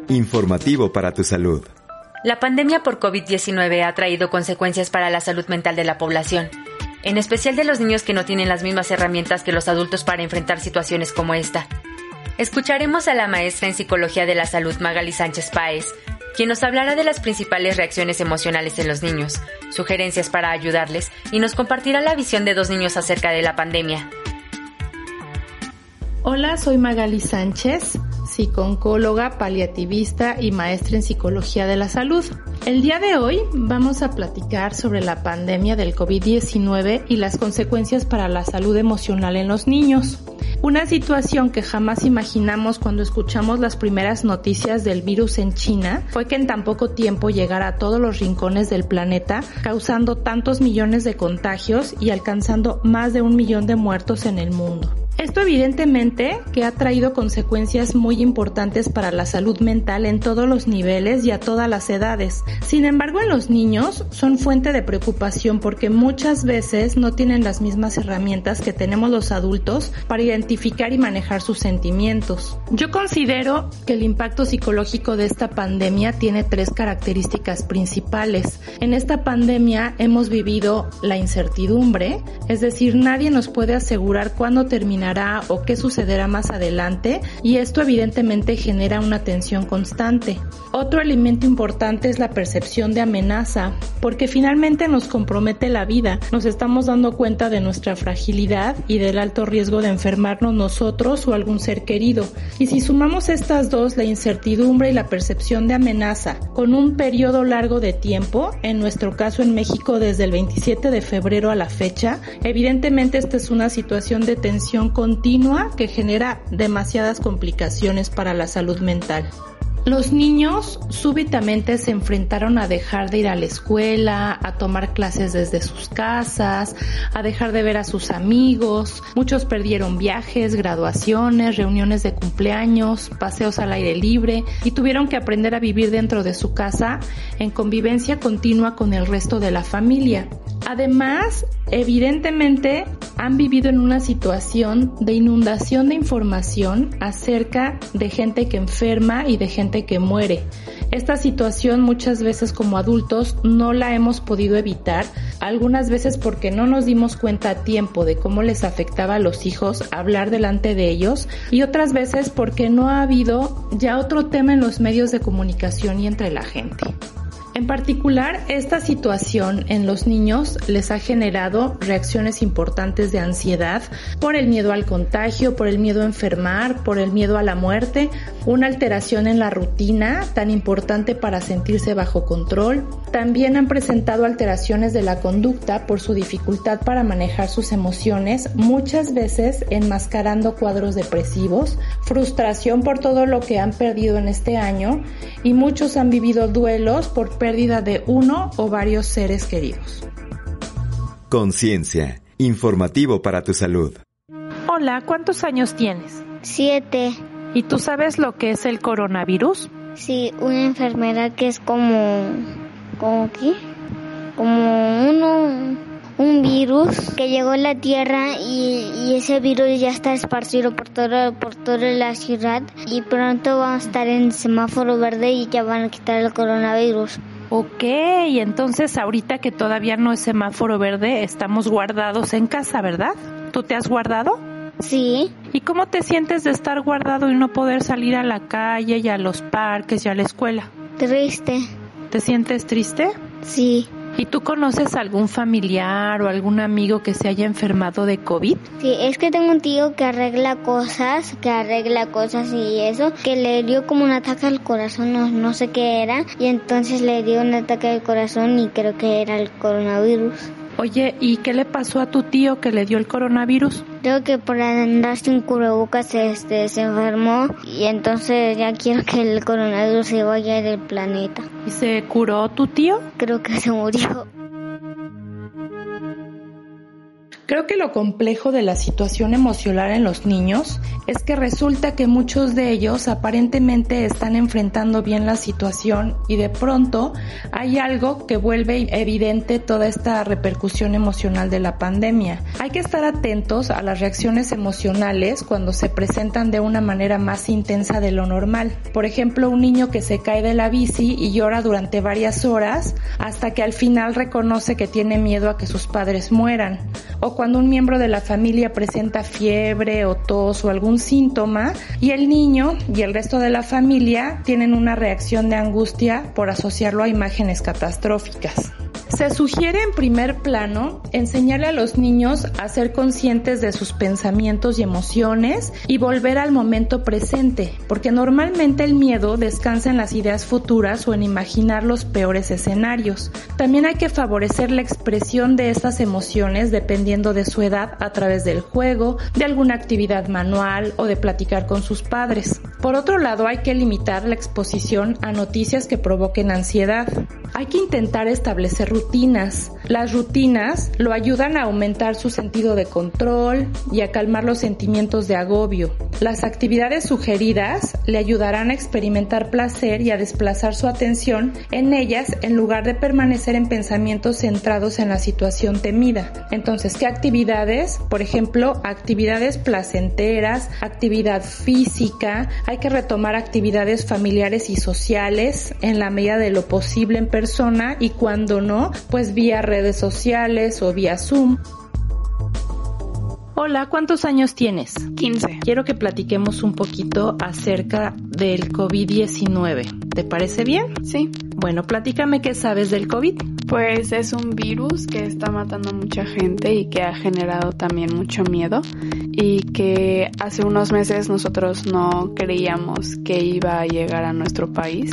Informativo para tu salud. La pandemia por COVID-19 ha traído consecuencias para la salud mental de la población en especial de los niños que no tienen las mismas herramientas que los adultos para enfrentar situaciones como esta. Escucharemos a la maestra en Psicología de la Salud Magali Sánchez Páez quien nos hablará de las principales reacciones emocionales en los niños, sugerencias para ayudarles y nos compartirá la visión de dos niños acerca de la pandemia. Hola, soy Magali Sánchez, psicooncóloga, paliativista y maestra en psicología de la salud. El día de hoy vamos a platicar sobre la pandemia del COVID-19 y las consecuencias para la salud emocional en los niños. Una situación que jamás imaginamos cuando escuchamos las primeras noticias del virus en China fue que en tan poco tiempo llegara a todos los rincones del planeta, causando tantos millones de contagios y alcanzando más de un millón de muertos en el mundo. Esto evidentemente que ha traído consecuencias muy importantes para la salud mental en todos los niveles y a todas las edades. Sin embargo, en los niños son fuente de preocupación porque muchas veces no tienen las mismas herramientas que tenemos los adultos para identificar y manejar sus sentimientos. Yo considero que el impacto psicológico de esta pandemia tiene tres características principales. En esta pandemia hemos vivido la incertidumbre, es decir, nadie nos puede asegurar cuándo terminará o qué sucederá más adelante y esto evidentemente genera una tensión constante. Otro elemento importante es la percepción de amenaza, porque finalmente nos compromete la vida. Nos estamos dando cuenta de nuestra fragilidad y del alto riesgo de enfermarnos nosotros o algún ser querido. Y si sumamos estas dos, la incertidumbre y la percepción de amenaza, con un periodo largo de tiempo, en nuestro caso en México desde el 27 de febrero a la fecha, evidentemente esta es una situación de tensión continua que genera demasiadas complicaciones para la salud mental. Los niños súbitamente se enfrentaron a dejar de ir a la escuela, a tomar clases desde sus casas, a dejar de ver a sus amigos. Muchos perdieron viajes, graduaciones, reuniones de cumpleaños, paseos al aire libre y tuvieron que aprender a vivir dentro de su casa en convivencia continua con el resto de la familia. Además, evidentemente han vivido en una situación de inundación de información acerca de gente que enferma y de gente que muere. Esta situación muchas veces como adultos no la hemos podido evitar, algunas veces porque no nos dimos cuenta a tiempo de cómo les afectaba a los hijos hablar delante de ellos y otras veces porque no ha habido ya otro tema en los medios de comunicación y entre la gente. En particular, esta situación en los niños les ha generado reacciones importantes de ansiedad por el miedo al contagio, por el miedo a enfermar, por el miedo a la muerte, una alteración en la rutina tan importante para sentirse bajo control. También han presentado alteraciones de la conducta por su dificultad para manejar sus emociones, muchas veces enmascarando cuadros depresivos, frustración por todo lo que han perdido en este año y muchos han vivido duelos por pérdida de uno o varios seres queridos. Conciencia, informativo para tu salud. Hola, ¿cuántos años tienes? Siete. ¿Y tú sabes lo que es el coronavirus? Sí, una enfermedad que es como... ¿Como qué? Como uno un virus que llegó a la Tierra y, ese virus ya está esparcido por toda, por toda la ciudad y pronto vamos a estar en semáforo verde y ya van a quitar el coronavirus. Ok, entonces ahorita que todavía no es semáforo verde, estamos guardados en casa, ¿verdad? ¿Tú te has guardado? Sí. ¿Y cómo te sientes de estar guardado y no poder salir a la calle y a los parques y a la escuela? Triste. ¿Te sientes triste? Sí. ¿Y tú conoces algún familiar o algún amigo que se haya enfermado de COVID? Sí, es que tengo un tío que arregla cosas, que arregla cosas y eso, que le dio como un ataque al corazón, no, no sé qué era, y entonces le dio un ataque al corazón y creo que era el coronavirus. Oye, ¿y qué le pasó a tu tío que le dio el coronavirus? Creo que por andar sin cubrebocas este, se enfermó y entonces ya quiero que el coronavirus se vaya del planeta. ¿Y se curó tu tío? Creo que se murió. Creo que lo complejo de la situación emocional en los niños es que resulta que muchos de ellos aparentemente están enfrentando bien la situación y de pronto hay algo que vuelve evidente toda esta repercusión emocional de la pandemia. Hay que estar atentos a las reacciones emocionales cuando se presentan de una manera más intensa de lo normal. Por ejemplo, un niño que se cae de la bici y llora durante varias horas hasta que al final reconoce que tiene miedo a que sus padres mueran o cuando un miembro de la familia presenta fiebre o tos o algún síntoma y el niño y el resto de la familia tienen una reacción de angustia por asociarlo a imágenes catastróficas. Se sugiere en primer plano enseñarle a los niños a ser conscientes de sus pensamientos y emociones y volver al momento presente, porque normalmente el miedo descansa en las ideas futuras o en imaginar los peores escenarios. También hay que favorecer la expresión de estas emociones dependiendo de su edad a través del juego, de alguna actividad manual o de platicar con sus padres. Por otro lado, hay que limitar la exposición a noticias que provoquen ansiedad. Hay que intentar establecer rutinas. Las rutinas lo ayudan a aumentar su sentido de control y a calmar los sentimientos de agobio. Las actividades sugeridas le ayudarán a experimentar placer y a desplazar su atención en ellas en lugar de permanecer en pensamientos centrados en la situación temida. Entonces, ¿qué actividades? Por ejemplo, actividades placenteras, actividad física, hay que retomar actividades familiares y sociales en la medida de lo posible en persona y cuando no, pues vía redes sociales o vía Zoom. Hola, ¿cuántos años tienes? 15. Quiero que platiquemos un poquito acerca del COVID-19. ¿Te parece bien? Sí. Bueno, platícame qué sabes del COVID. Pues es un virus que está matando a mucha gente y que ha generado también mucho miedo y que hace unos meses nosotros no creíamos que iba a llegar a nuestro país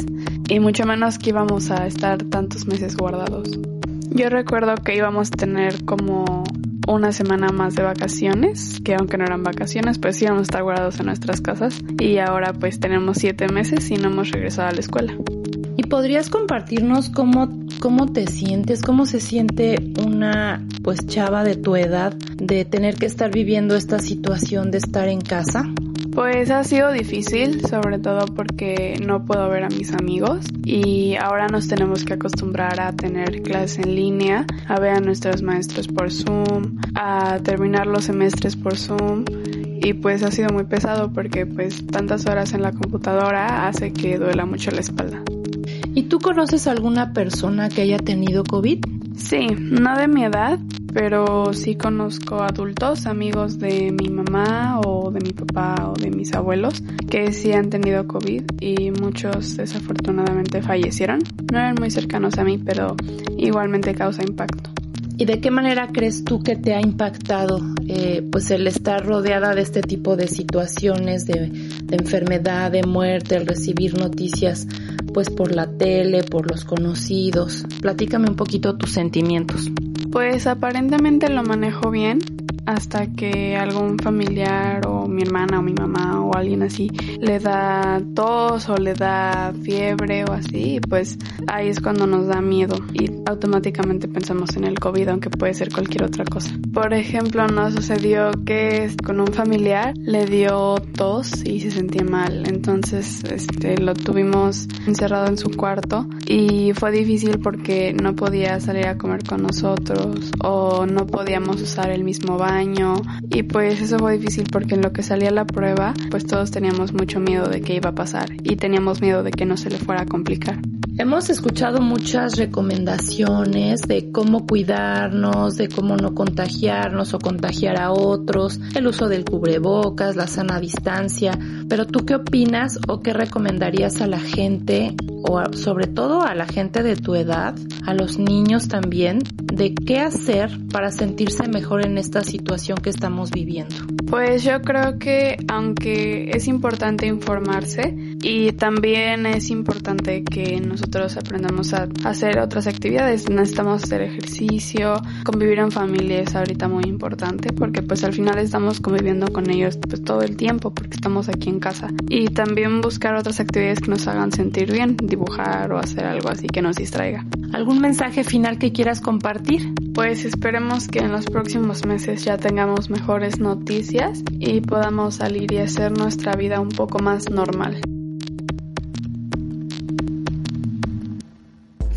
y mucho menos que íbamos a estar tantos meses guardados. Yo recuerdo que íbamos a tener como una semana más de vacaciones, que aunque no eran vacaciones, pues íbamos a estar guardados en nuestras casas y ahora pues tenemos siete meses y no hemos regresado a la escuela. ¿Y podrías compartirnos cómo, cómo te sientes, cómo se siente una pues chava de tu edad de tener que estar viviendo esta situación de estar en casa? Pues ha sido difícil, sobre todo porque no puedo ver a mis amigos y ahora nos tenemos que acostumbrar a tener clases en línea, a ver a nuestros maestros por Zoom, a terminar los semestres por Zoom y pues ha sido muy pesado porque pues tantas horas en la computadora hace que duela mucho la espalda. ¿Y tú conoces alguna persona que haya tenido COVID? Sí, no de mi edad, pero sí conozco adultos, amigos de mi mamá o de mi papá o de mis abuelos que sí han tenido COVID y muchos desafortunadamente fallecieron. No eran muy cercanos a mí, pero igualmente causa impacto. ¿Y de qué manera crees tú que te ha impactado eh, pues el estar rodeada de este tipo de situaciones de, de enfermedad, de muerte, el recibir noticias pues por la tele, por los conocidos? Platícame un poquito tus sentimientos. Pues aparentemente lo manejo bien hasta que algún familiar o mi hermana o mi mamá o alguien así le da tos o le da fiebre o así, pues ahí es cuando nos da miedo y automáticamente pensamos en el COVID, aunque puede ser cualquier otra cosa. Por ejemplo, nos sucedió que con un familiar le dio tos y se sentía mal, entonces este lo tuvimos encerrado en su cuarto y fue difícil porque no podía salir a comer con nosotros o no podíamos usar el mismo baño y pues eso fue difícil porque en lo que salía la prueba pues todos teníamos mucho miedo de qué iba a pasar y teníamos miedo de que no se le fuera a complicar. Hemos escuchado muchas recomendaciones de cómo cuidarnos, de cómo no contagiarnos o contagiar a otros, el uso del cubrebocas, la sana distancia, pero tú qué opinas o qué recomendarías a la gente o sobre todo a la gente de tu edad, a los niños también, de qué hacer para sentirse mejor en esta situación que estamos viviendo? Pues yo creo que aunque es importante informarse y también es importante que nosotros aprendamos a hacer otras actividades, necesitamos hacer ejercicio, convivir en familia es ahorita muy importante porque pues al final estamos conviviendo con ellos pues todo el tiempo porque estamos aquí en casa y también buscar otras actividades que nos hagan sentir bien, dibujar o hacer algo así que nos distraiga. ¿Algún mensaje final que quieras compartir? Pues esperemos que en los próximos meses ya tengamos mejores noticias y podamos salir y hacer nuestra vida un poco más normal.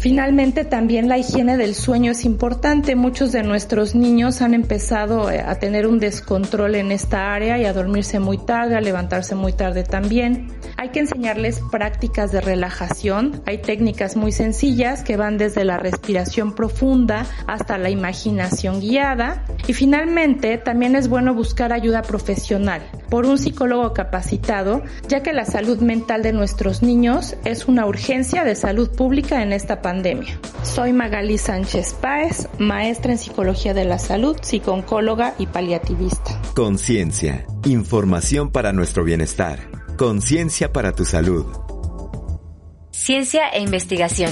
Finalmente, también la higiene del sueño es importante. Muchos de nuestros niños han empezado eh, a tener un descontrol en esta área y a dormirse muy tarde, a levantarse muy tarde también. Hay que enseñarles prácticas de relajación. Hay técnicas muy sencillas que van desde la respiración profunda hasta la imaginación guiada. Y finalmente, también es bueno buscar ayuda profesional por un psicólogo capacitado, ya que la salud mental de nuestros niños es una urgencia de salud pública en esta pandemia. Soy Magali Sánchez Páez, maestra en psicología de la salud, psicooncóloga y paliativista. Conciencia, información para nuestro bienestar. Conciencia para tu salud. Ciencia e investigación.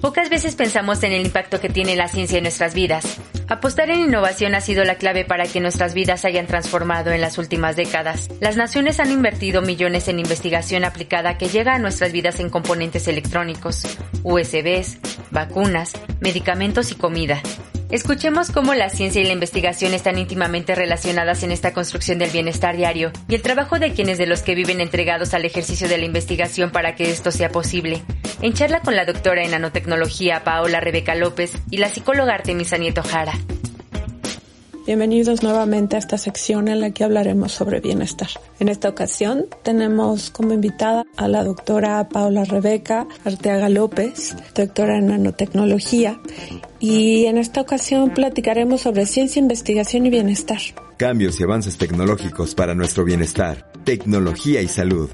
Pocas veces pensamos en el impacto que tiene la ciencia en nuestras vidas. Apostar en innovación ha sido la clave para que nuestras vidas se hayan transformado en las últimas décadas. Las naciones han invertido millones en investigación aplicada que llega a nuestras vidas en componentes electrónicos, USBs, vacunas, medicamentos y comida. Escuchemos cómo la ciencia y la investigación están íntimamente relacionadas en esta construcción del bienestar diario y el trabajo de quienes de los que viven entregados al ejercicio de la investigación para que esto sea posible. En charla con la doctora en nanotecnología Paola Rebeca López y la psicóloga Artemisa Nieto Jara. Bienvenidos nuevamente a esta sección en la que hablaremos sobre bienestar. En esta ocasión tenemos como invitada a la doctora Paola Rebeca Arteaga López, doctora en nanotecnología, y en esta ocasión platicaremos sobre ciencia, investigación y bienestar. Cambios y avances tecnológicos para nuestro bienestar, tecnología y salud,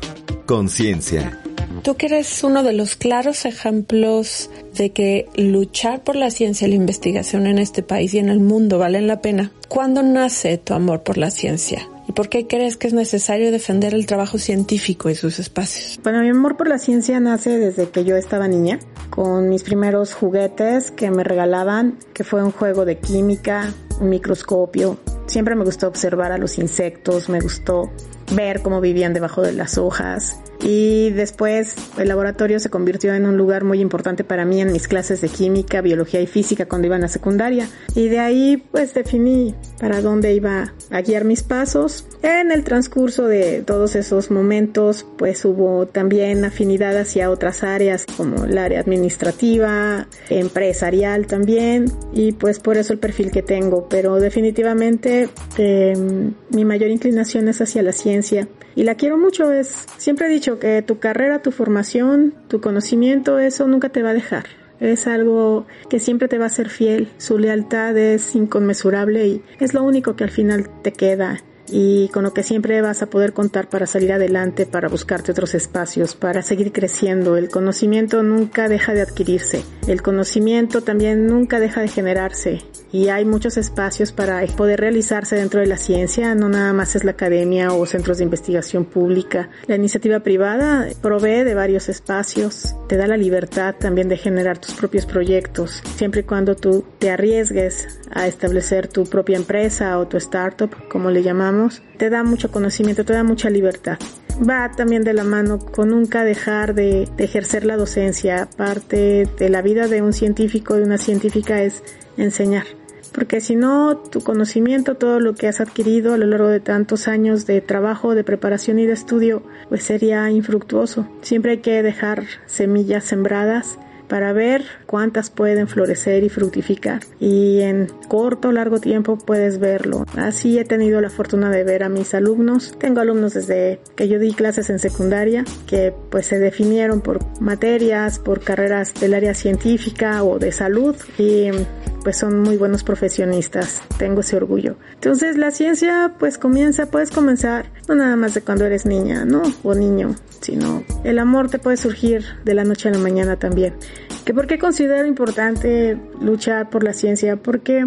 conciencia Tú que eres uno de los claros ejemplos de que luchar por la ciencia y la investigación en este país y en el mundo valen la pena. ¿Cuándo nace tu amor por la ciencia? ¿Y por qué crees que es necesario defender el trabajo científico y sus espacios? Bueno, mi amor por la ciencia nace desde que yo estaba niña, con mis primeros juguetes que me regalaban, que fue un juego de química, microscopio. Siempre me gustó observar a los insectos, me gustó ver cómo vivían debajo de las hojas. Y después el laboratorio se convirtió en un lugar muy importante para mí en mis clases de química, biología y física cuando iba a la secundaria. Y de ahí pues definí para dónde iba a guiar mis pasos. En el transcurso de todos esos momentos pues hubo también afinidad hacia otras áreas como el área administrativa, empresarial también y pues por eso el perfil que tengo. Pero definitivamente eh, mi mayor inclinación es hacia la ciencia y la quiero mucho. Es, siempre he dicho que tu carrera, tu formación, tu conocimiento, eso nunca te va a dejar. Es algo que siempre te va a ser fiel. Su lealtad es inconmensurable y es lo único que al final te queda y con lo que siempre vas a poder contar para salir adelante, para buscarte otros espacios, para seguir creciendo. El conocimiento nunca deja de adquirirse. El conocimiento también nunca deja de generarse y hay muchos espacios para poder realizarse dentro de la ciencia, no nada más es la academia o centros de investigación pública. La iniciativa privada provee de varios espacios, te da la libertad también de generar tus propios proyectos, siempre y cuando tú te arriesgues a establecer tu propia empresa o tu startup, como le llamamos, te da mucho conocimiento, te da mucha libertad. Va también de la mano con nunca dejar de, ejercer la docencia. Parte de la vida de un científico, de una científica, es enseñar porque si no, tu conocimiento, todo lo que has adquirido a lo largo de tantos años de trabajo, de preparación y de estudio, pues sería infructuoso. Siempre hay que dejar semillas sembradas para ver cuántas pueden florecer y fructificar. Y en corto o largo tiempo puedes verlo. Así he tenido la fortuna de ver a mis alumnos. Tengo alumnos desde que yo di clases en secundaria que pues se definieron por materias, por carreras del área científica o de salud y pues son muy buenos profesionistas. Tengo ese orgullo. Entonces la ciencia pues comienza, puedes comenzar no nada más de cuando eres niña, ¿no? O niño, sino el amor te puede surgir de la noche a la mañana también. ¿Que ¿Por qué considero importante luchar por la ciencia? Porque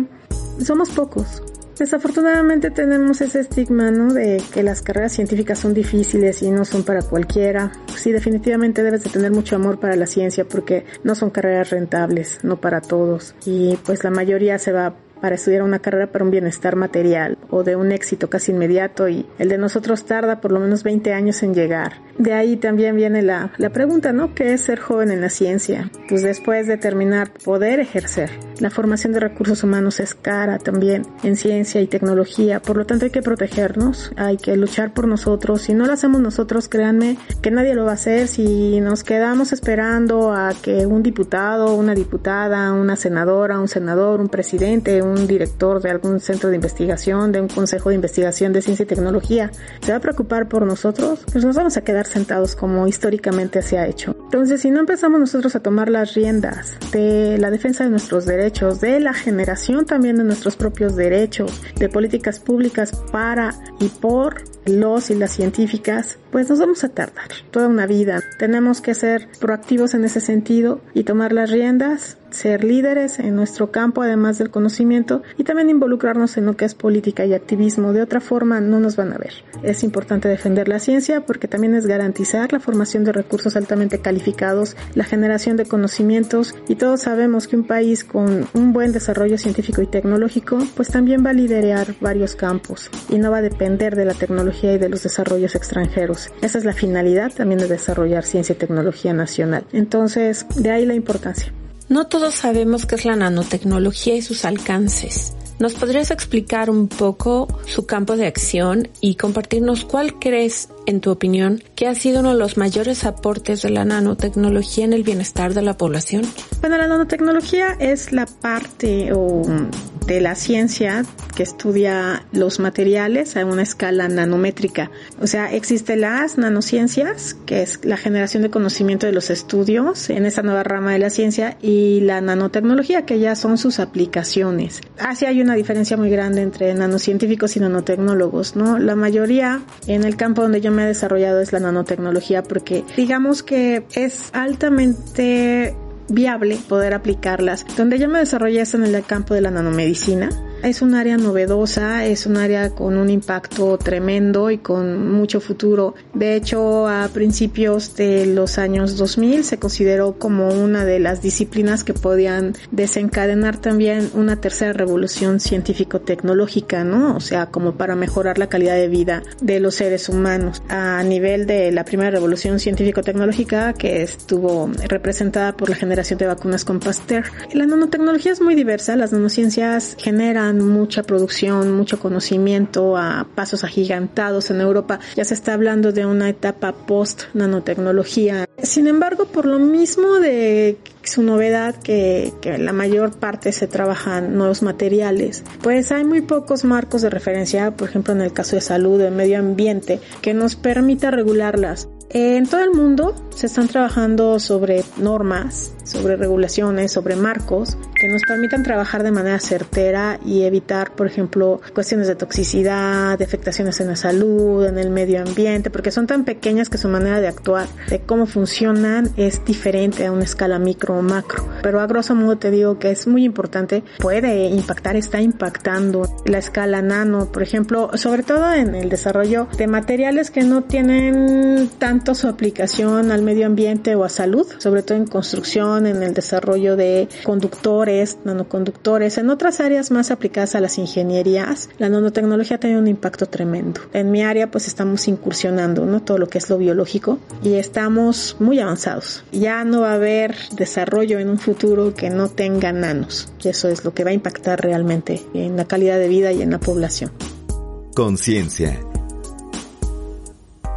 somos pocos. Desafortunadamente tenemos ese estigma, ¿no? De que las carreras científicas son difíciles y no son para cualquiera. Sí, definitivamente debes de tener mucho amor para la ciencia porque no son carreras rentables, no para todos. Y pues la mayoría se va para estudiar una carrera para un bienestar material o de un éxito casi inmediato y el de nosotros tarda por lo menos 20 años en llegar. De ahí también viene la, la pregunta, ¿no? ¿Qué es ser joven en la ciencia? Pues después de terminar, poder ejercer. La formación de recursos humanos es cara también en ciencia y tecnología, por lo tanto hay que protegernos, hay que luchar por nosotros. Si no lo hacemos nosotros, créanme que nadie lo va a hacer. Si nos quedamos esperando a que un diputado, una diputada, una senadora, un senador, un presidente, un director de algún centro de investigación, de un consejo de investigación de ciencia y tecnología, se va a preocupar por nosotros, pues nos vamos a quedar sentados como históricamente se ha hecho. Entonces, si no empezamos nosotros a tomar las riendas de la defensa de nuestros derechos, de la generación también de nuestros propios derechos, de políticas públicas para y por los y las científicas, pues nos vamos a tardar toda una vida. Tenemos que ser proactivos en ese sentido y tomar las riendas ser líderes en nuestro campo, además del conocimiento, y también involucrarnos en lo que es política y activismo. De otra forma, no nos van a ver. Es importante defender la ciencia porque también es garantizar la formación de recursos altamente calificados, la generación de conocimientos, y todos sabemos que un país con un buen desarrollo científico y tecnológico, pues también va a liderar varios campos y no va a depender de la tecnología y de los desarrollos extranjeros. Esa es la finalidad también de desarrollar ciencia y tecnología nacional. Entonces, de ahí la importancia. No todos sabemos qué es la nanotecnología y sus alcances. ¿Nos podrías explicar un poco su campo de acción y compartirnos cuál crees, en tu opinión, que ha sido uno de los mayores aportes de la nanotecnología en el bienestar de la población? Bueno, la nanotecnología es la parte o de la ciencia que estudia los materiales a una escala nanométrica. O sea, existen las nanociencias, que es la generación de conocimiento de los estudios en esa nueva rama de la ciencia, y la nanotecnología, que ya son sus aplicaciones. Así hay una diferencia muy grande entre nanocientíficos y nanotecnólogos, ¿no? La mayoría en el campo donde yo me he desarrollado es la nanotecnología porque digamos que es altamente viable poder aplicarlas. Donde yo me desarrollé es en el campo de la nanomedicina es un área novedosa, es un área con un impacto tremendo y con mucho futuro. De hecho, a principios de los años 2000 se consideró como una de las disciplinas que podían desencadenar también una tercera revolución científico-tecnológica, ¿no? O sea, como para mejorar la calidad de vida de los seres humanos. A nivel de la primera revolución científico-tecnológica que estuvo representada por la generación de vacunas con Pasteur. La nanotecnología es muy diversa, las nanociencias generan mucha producción, mucho conocimiento a pasos agigantados en Europa. Ya se está hablando de una etapa post nanotecnología. Sin embargo, por lo mismo de su novedad que, que la mayor parte se trabajan nuevos materiales, pues hay muy pocos marcos de referencia, por ejemplo en el caso de salud, de medio ambiente, que nos permita regularlas. En todo el mundo se están trabajando sobre normas, sobre regulaciones, sobre marcos que nos permitan trabajar de manera certera y evitar, por ejemplo, cuestiones de toxicidad, de afectaciones en la salud, en el medio ambiente, porque son tan pequeñas que su manera de actuar, de cómo funcionan, es diferente a una escala micro macro. Pero a grosso modo te digo que es muy importante, puede impactar, está impactando la escala nano, por ejemplo, sobre todo en el desarrollo de materiales que no tienen tan su aplicación al medio ambiente o a salud, sobre todo en construcción, en el desarrollo de conductores, nanoconductores, en otras áreas más aplicadas a las ingenierías, la nanotecnología tiene un impacto tremendo. En mi área pues estamos incursionando, ¿no? Todo lo que es lo biológico y estamos muy avanzados. Ya no va a haber desarrollo en un futuro que no tenga nanos y eso es lo que va a impactar realmente en la calidad de vida y en la población. Conciencia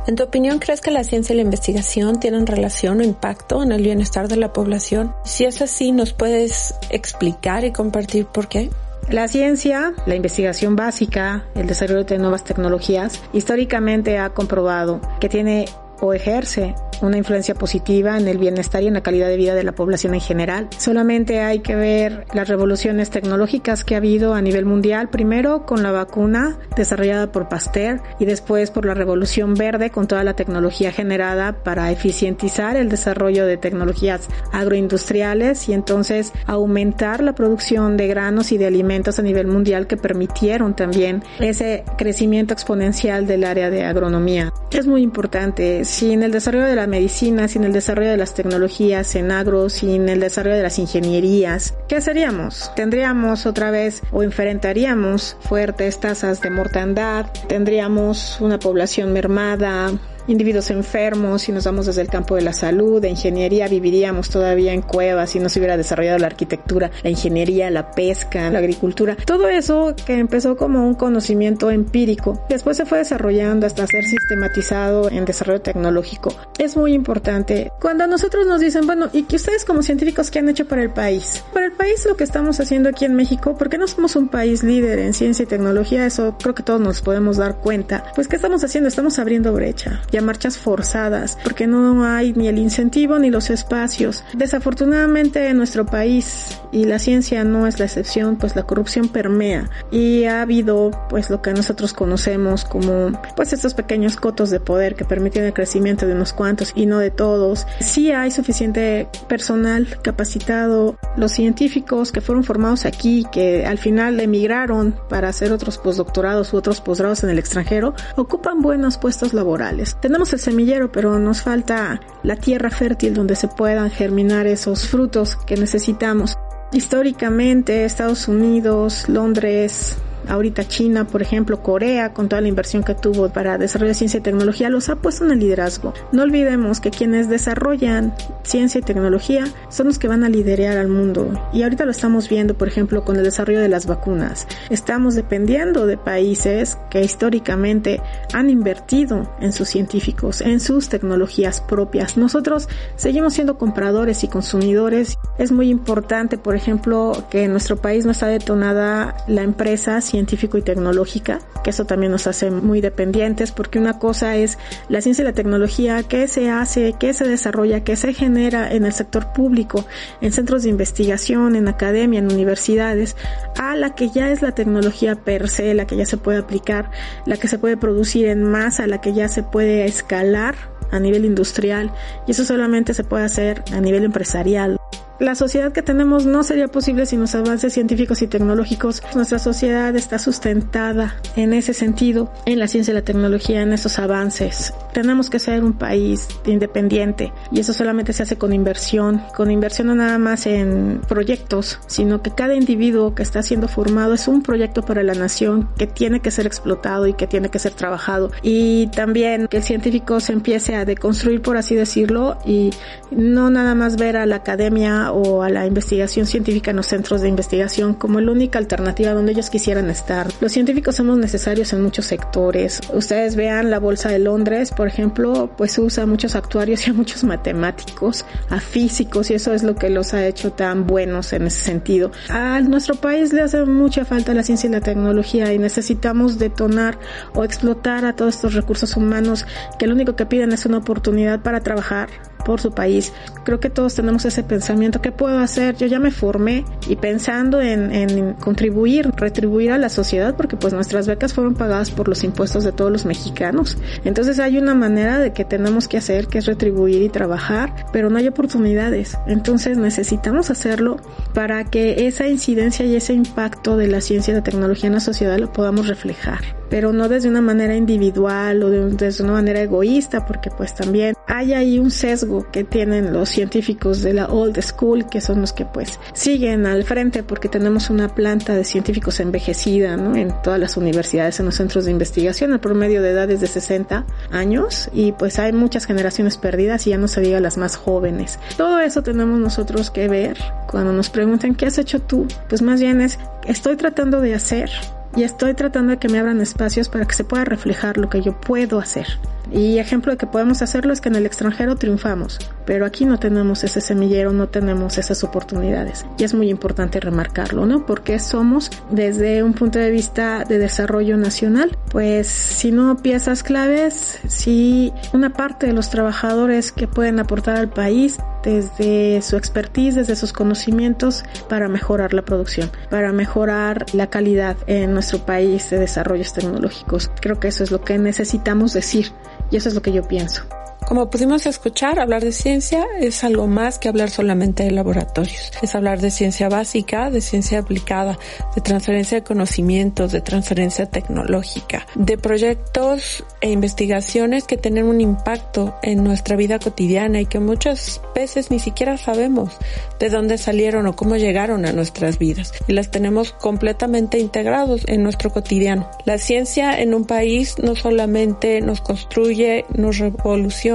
¿En tu opinión crees que la ciencia y la investigación tienen relación o impacto en el bienestar de la población? Si es así, ¿nos puedes explicar y compartir por qué? La ciencia, la investigación básica, el desarrollo de nuevas tecnologías, históricamente ha comprobado que tiene o ejerce una influencia positiva en el bienestar y en la calidad de vida de la población en general. Solamente hay que ver las revoluciones tecnológicas que ha habido a nivel mundial, primero con la vacuna desarrollada por Pasteur y después por la revolución verde con toda la tecnología generada para eficientizar el desarrollo de tecnologías agroindustriales y entonces aumentar la producción de granos y de alimentos a nivel mundial que permitieron también ese crecimiento exponencial del área de agronomía. Es muy importante, sin el desarrollo de la medicina, sin el desarrollo de las tecnologías en agro, sin el desarrollo de las ingenierías, ¿qué seríamos? Tendríamos otra vez o enfrentaríamos fuertes tasas de mortandad, tendríamos una población mermada, individuos enfermos, si nos vamos desde el campo de la salud, de ingeniería, viviríamos todavía en cuevas si no se hubiera desarrollado la arquitectura, la ingeniería, la pesca, la agricultura. Todo eso que empezó como un conocimiento empírico, después se fue desarrollando hasta ser sistematizado en desarrollo tecnológico. Es muy importante. Cuando a nosotros nos dicen, bueno, ¿y que ustedes como científicos qué han hecho para el país? Para el país lo que estamos haciendo aquí en México, porque no somos un país líder en ciencia y tecnología, eso creo que todos nos podemos dar cuenta. Pues ¿qué estamos haciendo? Estamos abriendo brecha, ya marchas forzadas, porque no hay ni el incentivo ni los espacios. Desafortunadamente en nuestro país, y la ciencia no es la excepción, pues la corrupción permea y ha habido pues lo que nosotros conocemos como pues estos pequeños cotos de poder que permiten el crecimiento de unos cuantos y no de todos. Sí hay suficiente personal capacitado, los científicos que fueron formados aquí, que al final emigraron para hacer otros postdoctorados u otros posgrados en el extranjero, ocupan buenos puestos laborales. Tenemos el semillero, pero nos falta la tierra fértil donde se puedan germinar esos frutos que necesitamos. Históricamente, Estados Unidos, Londres, ahorita China, por ejemplo, Corea, con toda la inversión que tuvo para desarrollar ciencia y tecnología, los ha puesto en el liderazgo. No olvidemos que quienes desarrollan ciencia y tecnología son los que van a liderar al mundo. Y ahorita lo estamos viendo, por ejemplo, con el desarrollo de las vacunas. Estamos dependiendo de países que históricamente han invertido en sus científicos, en sus tecnologías propias. Nosotros seguimos siendo compradores y consumidores. Es muy importante, por ejemplo, que en nuestro país no está detonada la empresa científico y tecnológica, que eso también nos hace muy dependientes, porque una cosa es la ciencia y la tecnología, qué se hace, qué se desarrolla, qué se genera en el sector público, en centros de investigación, en academia, en universidades, a la que ya es la tecnología per se, la que ya se puede aplicar, la que se puede producir en masa, la que ya se puede escalar a nivel industrial y eso solamente se puede hacer a nivel empresarial la sociedad que tenemos no sería posible sin los avances científicos y tecnológicos. Nuestra sociedad está sustentada en ese sentido, en la ciencia y la tecnología, en esos avances. Tenemos que ser un país independiente y eso solamente se hace con inversión, con inversión no nada más en proyectos, sino que cada individuo que está siendo formado es un proyecto para la nación que tiene que ser explotado y que tiene que ser trabajado. Y también que el científico se empiece a deconstruir, por así decirlo, y no nada más ver a la academia o a la investigación científica en los centros de investigación como la única alternativa donde ellos quisieran estar. Los científicos somos necesarios en muchos sectores. Ustedes vean la Bolsa de Londres, por ejemplo, pues usa a muchos actuarios y a muchos matemáticos, a físicos y eso es lo que los ha hecho tan buenos en ese sentido. A nuestro país le hace mucha falta la ciencia y la tecnología y necesitamos detonar o explotar a todos estos recursos humanos que lo único que piden es una oportunidad para trabajar, por su país. Creo que todos tenemos ese pensamiento, ¿qué puedo hacer? Yo ya me formé y pensando en, en, contribuir, retribuir a la sociedad, porque pues nuestras becas fueron pagadas por los impuestos de todos los mexicanos. Entonces hay una manera de que tenemos que hacer, que es retribuir y trabajar, pero no hay oportunidades. Entonces necesitamos hacerlo para que esa incidencia y ese impacto de la ciencia y la tecnología en la sociedad lo podamos reflejar, pero no desde una manera individual o desde una manera egoísta, porque pues también hay ahí un sesgo que tienen los científicos de la old school, que son los que pues siguen al frente porque tenemos una planta de científicos envejecida. En todas las universidades, en los centros de investigación, el promedio de edad es de 60 años y pues hay muchas generaciones perdidas y ya no se diga las más jóvenes. Todo eso tenemos nosotros que ver cuando nos preguntan ¿qué has hecho tú? Pues más bien es estoy tratando de hacer y estoy tratando de que me abran espacios para que se pueda reflejar lo que yo puedo hacer. Y ejemplo de que podemos hacerlo es que en el extranjero triunfamos, pero aquí no tenemos ese semillero, no tenemos esas oportunidades. Y es muy importante remarcarlo, ¿no? Porque somos desde un punto de vista de desarrollo nacional, pues si no piezas claves, si una parte de los trabajadores que pueden aportar al país desde su expertise, desde sus conocimientos para mejorar la producción, para mejorar la calidad en nuestro país de desarrollos tecnológicos. Creo que eso es lo que necesitamos decir y eso es lo que yo pienso. Como pudimos escuchar, hablar de ciencia es algo más que hablar solamente de laboratorios. Es hablar de ciencia básica, de ciencia aplicada, de transferencia de conocimientos, de transferencia tecnológica, de proyectos e investigaciones que tienen un impacto en nuestra vida cotidiana y que muchas veces ni siquiera sabemos de dónde salieron o cómo llegaron a nuestras vidas y las tenemos completamente integrados en nuestro cotidiano. La ciencia en un país no solamente nos construye, nos revoluciona,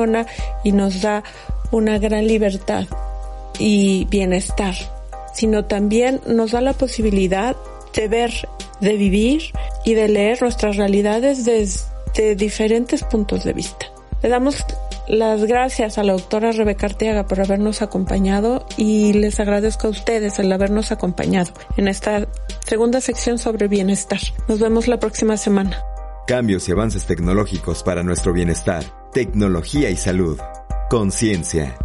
y nos da una gran libertad y bienestar, sino también nos da la posibilidad de ver, de vivir y de leer nuestras realidades desde diferentes puntos de vista. Le damos las gracias a la doctora Rebeca Arteaga por habernos acompañado y les agradezco a ustedes el habernos acompañado en esta segunda sección sobre bienestar. Nos vemos la próxima semana. Cambios y avances tecnológicos para nuestro bienestar, tecnología y salud. Conciencia.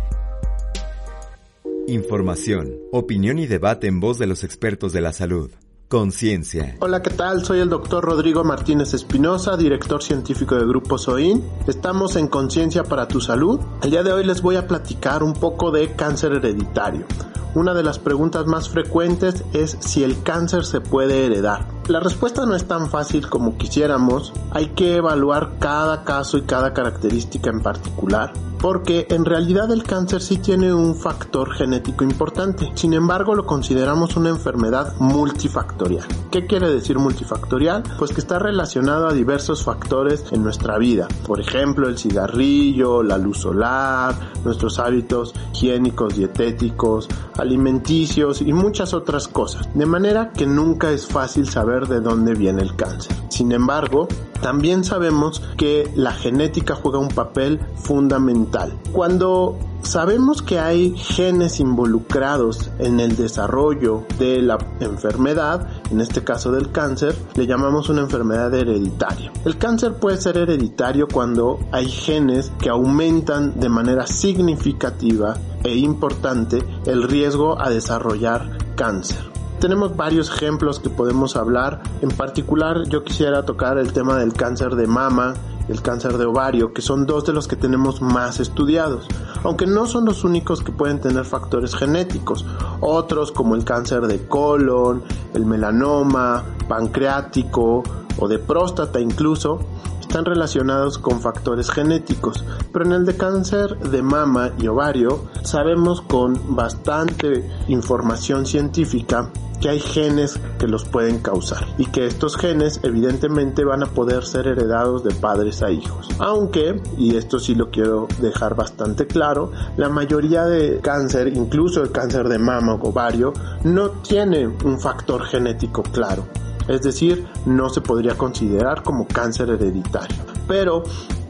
Información, opinión y debate en voz de los expertos de la salud. Conciencia. Hola, ¿qué tal? Soy el doctor Rodrigo Martínez Espinosa, director científico de Grupo SOIN. Estamos en Conciencia para tu Salud. El día de hoy les voy a platicar un poco de cáncer hereditario. Una de las preguntas más frecuentes es si el cáncer se puede heredar. La respuesta no es tan fácil como quisiéramos, hay que evaluar cada caso y cada característica en particular porque en realidad el cáncer sí tiene un factor genético importante. Sin embargo, lo consideramos una enfermedad multifactorial. ¿Qué quiere decir multifactorial? Pues que está relacionado a diversos factores en nuestra vida. Por ejemplo, el cigarrillo, la luz solar, nuestros hábitos higiénicos, dietéticos, alimenticios y muchas otras cosas. De manera que nunca es fácil saber de dónde viene el cáncer. Sin embargo, también sabemos que la genética juega un papel fundamental. Cuando sabemos que hay genes involucrados en el desarrollo de la enfermedad, en este caso del cáncer, le llamamos una enfermedad hereditaria. El cáncer puede ser hereditario cuando hay genes que aumentan de manera significativa e importante el riesgo a desarrollar cáncer tenemos varios ejemplos que podemos hablar. En particular, yo quisiera tocar el tema del cáncer de mama, el cáncer de ovario, que son dos de los que tenemos más estudiados, aunque no son los únicos que pueden tener factores genéticos. Otros como el cáncer de colon, el melanoma, pancreático o de próstata incluso, están relacionados con factores genéticos, pero en el de cáncer de mama y ovario sabemos con bastante información científica que hay genes que los pueden causar y que estos genes evidentemente van a poder ser heredados de padres a hijos. Aunque, y esto sí lo quiero dejar bastante claro, la mayoría de cáncer, incluso el cáncer de mama o ovario, no tiene un factor genético claro. Es decir, no se podría considerar como cáncer hereditario. Pero,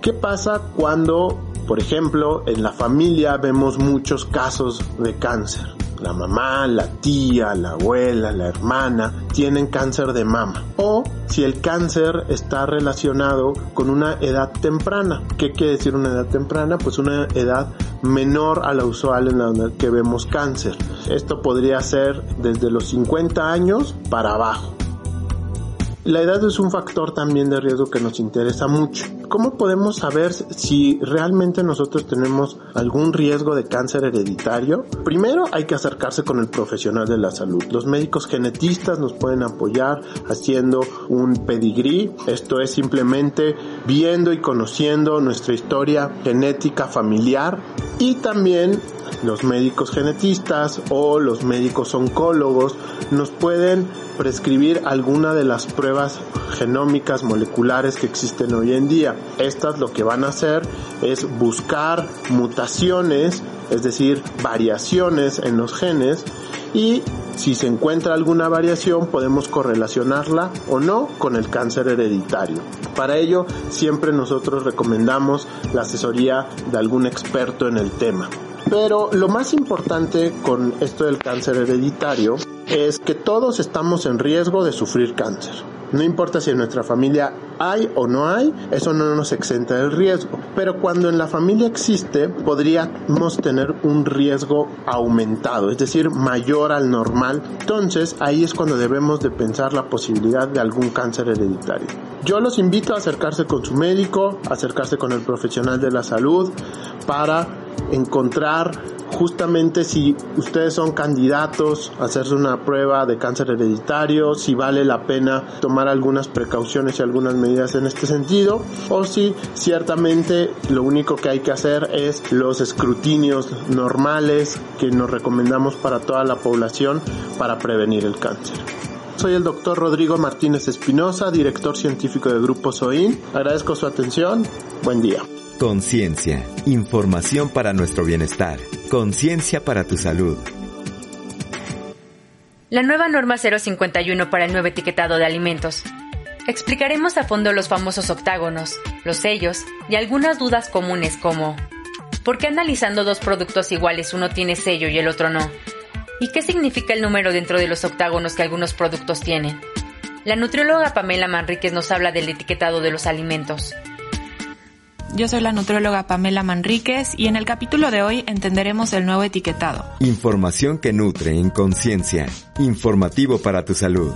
¿qué pasa cuando, por ejemplo, en la familia vemos muchos casos de cáncer? La mamá, la tía, la abuela, la hermana tienen cáncer de mama. O si el cáncer está relacionado con una edad temprana. ¿Qué quiere decir una edad temprana? Pues una edad menor a la usual en la que vemos cáncer. Esto podría ser desde los 50 años para abajo. La edad es un factor también de riesgo que nos interesa mucho. ¿Cómo podemos saber si realmente nosotros tenemos algún riesgo de cáncer hereditario? Primero hay que acercarse con el profesional de la salud. Los médicos genetistas nos pueden apoyar haciendo un pedigrí. Esto es simplemente viendo y conociendo nuestra historia genética familiar y también los médicos genetistas o los médicos oncólogos nos pueden prescribir alguna de las pruebas genómicas moleculares que existen hoy en día. Estas lo que van a hacer es buscar mutaciones, es decir, variaciones en los genes y si se encuentra alguna variación podemos correlacionarla o no con el cáncer hereditario. Para ello siempre nosotros recomendamos la asesoría de algún experto en el tema. Pero lo más importante con esto del cáncer hereditario es que todos estamos en riesgo de sufrir cáncer. No importa si en nuestra familia hay o no hay, eso no nos exenta del riesgo. Pero cuando en la familia existe, podríamos tener un riesgo aumentado, es decir, mayor al normal. Entonces ahí es cuando debemos de pensar la posibilidad de algún cáncer hereditario. Yo los invito a acercarse con su médico, acercarse con el profesional de la salud para encontrar justamente si ustedes son candidatos a hacerse una prueba de cáncer hereditario, si vale la pena tomar algunas precauciones y algunas medidas en este sentido, o si ciertamente lo único que hay que hacer es los escrutinios normales que nos recomendamos para toda la población para prevenir el cáncer. Soy el doctor Rodrigo Martínez Espinosa, director científico del Grupo SOIN. Agradezco su atención. Buen día. Conciencia, información para nuestro bienestar. Conciencia para tu salud. La nueva norma 051 para el nuevo etiquetado de alimentos. Explicaremos a fondo los famosos octágonos, los sellos y algunas dudas comunes como ¿por qué analizando dos productos iguales uno tiene sello y el otro no? ¿Y qué significa el número dentro de los octágonos que algunos productos tienen? La nutrióloga Pamela Manríquez nos habla del etiquetado de los alimentos. Yo soy la nutrióloga Pamela Manríquez y en el capítulo de hoy entenderemos el nuevo etiquetado. Información que nutre en conciencia. Informativo para tu salud.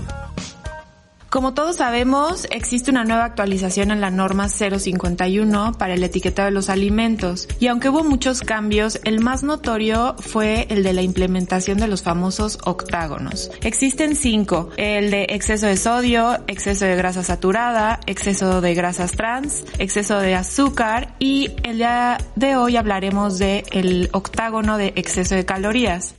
Como todos sabemos, existe una nueva actualización en la norma 051 para el etiquetado de los alimentos y aunque hubo muchos cambios, el más notorio fue el de la implementación de los famosos octágonos. Existen cinco, el de exceso de sodio, exceso de grasa saturada, exceso de grasas trans, exceso de azúcar y el día de hoy hablaremos de el octágono de exceso de calorías.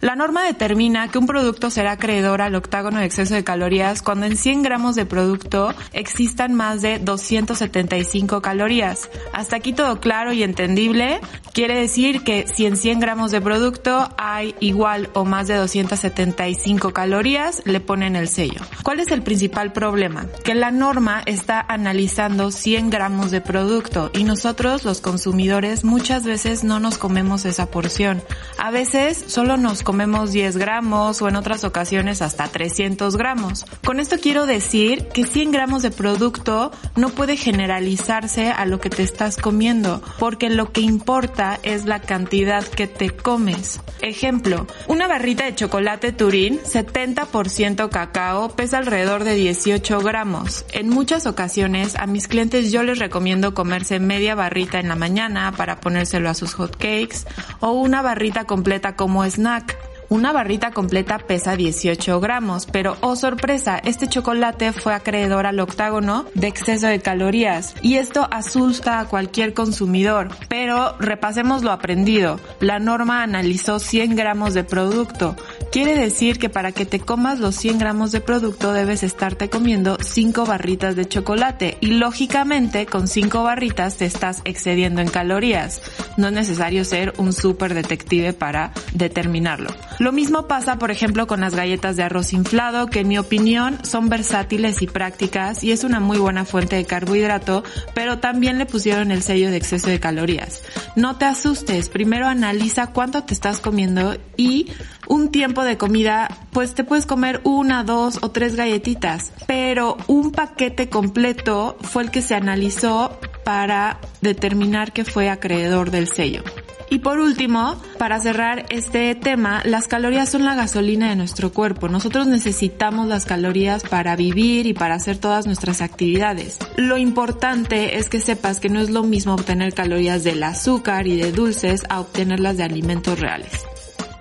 La norma determina que un producto será acreedor al octágono de exceso de calorías cuando en 100 gramos de producto existan más de 275 calorías. Hasta aquí todo claro y entendible. Quiere decir que si en 100 gramos de producto hay igual o más de 275 calorías, le ponen el sello. ¿Cuál es el principal problema? Que la norma está analizando 100 gramos de producto y nosotros los consumidores muchas veces no nos comemos esa porción. A veces solo nos comemos 10 gramos o en otras ocasiones hasta 300 gramos. Con esto quiero decir que 100 gramos de producto no puede generalizarse a lo que te estás comiendo, porque lo que importa es la cantidad que te comes. Ejemplo, una barrita de chocolate Turín, 70% cacao, pesa alrededor de 18 gramos. En muchas ocasiones a mis clientes yo les recomiendo comerse media barrita en la mañana para ponérselo a sus hot cakes o una barrita completa como snack. Una barrita completa pesa 18 gramos, pero oh sorpresa, este chocolate fue acreedor al octágono de exceso de calorías y esto asusta a cualquier consumidor. Pero repasemos lo aprendido. La norma analizó 100 gramos de producto. Quiere decir que para que te comas los 100 gramos de producto debes estarte comiendo 5 barritas de chocolate y lógicamente con 5 barritas te estás excediendo en calorías. No es necesario ser un super detective para determinarlo. Lo mismo pasa, por ejemplo, con las galletas de arroz inflado, que en mi opinión son versátiles y prácticas y es una muy buena fuente de carbohidrato, pero también le pusieron el sello de exceso de calorías. No te asustes, primero analiza cuánto te estás comiendo y un tiempo de comida, pues te puedes comer una, dos o tres galletitas, pero un paquete completo fue el que se analizó para determinar que fue acreedor del sello. Y por último, para cerrar este tema, las calorías son la gasolina de nuestro cuerpo. Nosotros necesitamos las calorías para vivir y para hacer todas nuestras actividades. Lo importante es que sepas que no es lo mismo obtener calorías del azúcar y de dulces a obtenerlas de alimentos reales.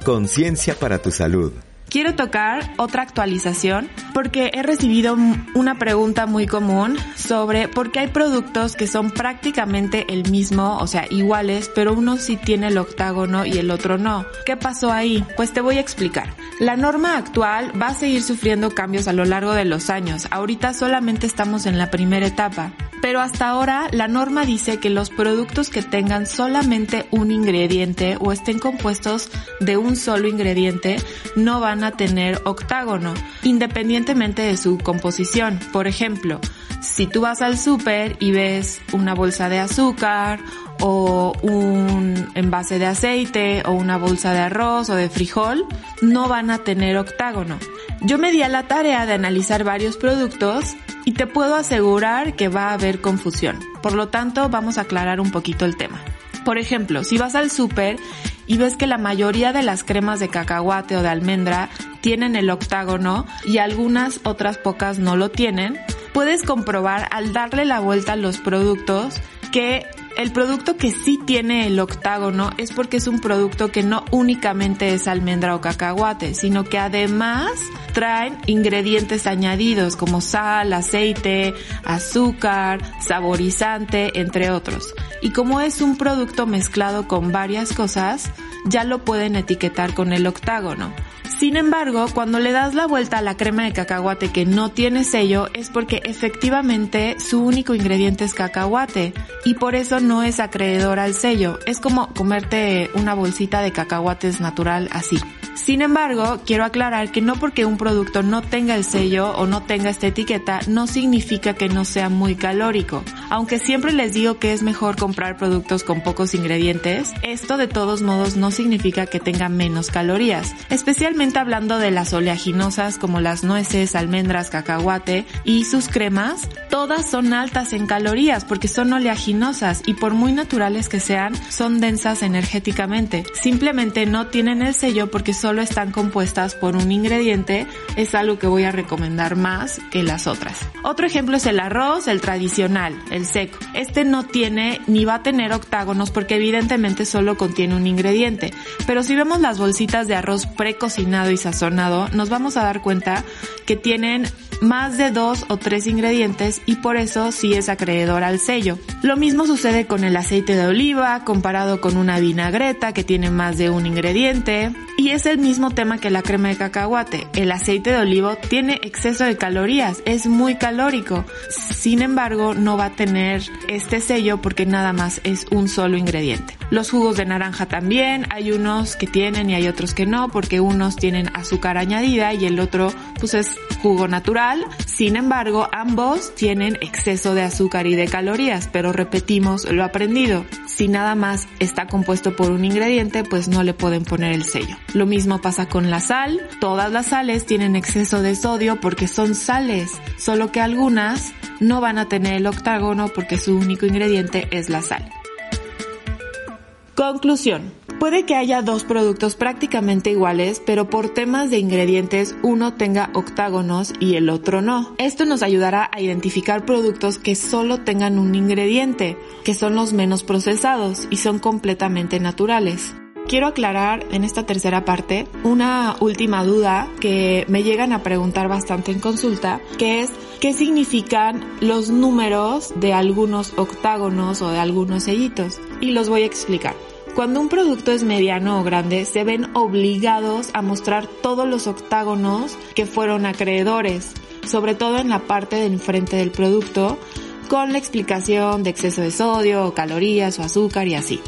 Conciencia para tu salud. Quiero tocar otra actualización porque he recibido una pregunta muy común sobre por qué hay productos que son prácticamente el mismo, o sea, iguales, pero uno sí tiene el octágono y el otro no. ¿Qué pasó ahí? Pues te voy a explicar. La norma actual va a seguir sufriendo cambios a lo largo de los años. Ahorita solamente estamos en la primera etapa Pero hasta ahora la norma dice que los productos que tengan solamente un ingrediente o estén compuestos de un solo ingrediente no van a tener octágono, independientemente de su composición. Por ejemplo, si tú vas al súper y ves una bolsa de azúcar o un envase de aceite o una bolsa de arroz o de frijol, no van a tener octágono. Yo me di a la tarea de analizar varios productos y te puedo asegurar que va a haber confusión. Por lo tanto, vamos a aclarar un poquito el tema. Por ejemplo, si vas al súper y ves que la mayoría de las cremas de cacahuate o de almendra tienen el octágono y algunas otras pocas no lo tienen, puedes comprobar al darle la vuelta a los productos que el producto que sí tiene el octágono es porque es un producto que no únicamente es almendra o cacahuate, sino que además traen ingredientes añadidos como sal, aceite, azúcar, saborizante, entre otros. Y como es un producto mezclado con varias cosas, ya lo pueden etiquetar con el octágono. Sin embargo, cuando le das la vuelta a la crema de cacahuate que no tiene sello es porque efectivamente su único ingrediente es cacahuate y por eso no es acreedor al sello. Es como comerte una bolsita de cacahuates natural así. Sin embargo, quiero aclarar que no porque un producto no tenga el sello o no tenga esta etiqueta no significa que no sea muy calórico. Aunque siempre les digo que es mejor comprar productos con pocos ingredientes, esto de todos modos no significa que tenga menos calorías, especialmente hablando de las oleaginosas como las nueces, almendras, cacahuate y sus cremas, todas son altas en calorías porque son oleaginosas y por muy naturales que sean, son densas energéticamente. Simplemente no tienen el sello porque solo están compuestas por un ingrediente, es algo que voy a recomendar más que las otras. Otro ejemplo es el arroz, el tradicional, el seco. Este no tiene ni va a tener octágonos porque evidentemente solo contiene un ingrediente. Pero si vemos las bolsitas de arroz y sazonado, nos vamos a dar cuenta que tienen más de dos o tres ingredientes y por eso sí es acreedor al sello. Lo mismo sucede con el aceite de oliva comparado con una vinagreta que tiene más de un ingrediente y es el mismo tema que la crema de cacahuate. El aceite de olivo tiene exceso de calorías, es muy calórico. Sin embargo, no va a tener este sello porque nada más es un solo ingrediente. Los jugos de naranja también, hay unos que tienen y hay otros que no porque unos tienen azúcar añadida y el otro pues es jugo natural. Sin embargo, ambos tienen exceso de azúcar y de calorías, pero repetimos lo aprendido. Si nada más está compuesto por un ingrediente, pues no le pueden poner el sello. Lo mismo pasa con la sal. Todas las sales tienen exceso de sodio porque son sales, solo que algunas no van a tener el octágono porque su único ingrediente es la sal. Conclusión. Puede que haya dos productos prácticamente iguales, pero por temas de ingredientes uno tenga octágonos y el otro no. Esto nos ayudará a identificar productos que solo tengan un ingrediente, que son los menos procesados y son completamente naturales. Quiero aclarar en esta tercera parte una última duda que me llegan a preguntar bastante en consulta, que es qué significan los números de algunos octágonos o de algunos sellitos. Y los voy a explicar. Cuando un producto es mediano o grande, se ven obligados a mostrar todos los octágonos que fueron acreedores, sobre todo en la parte del enfrente del producto, con la explicación de exceso de sodio, o calorías o azúcar y así.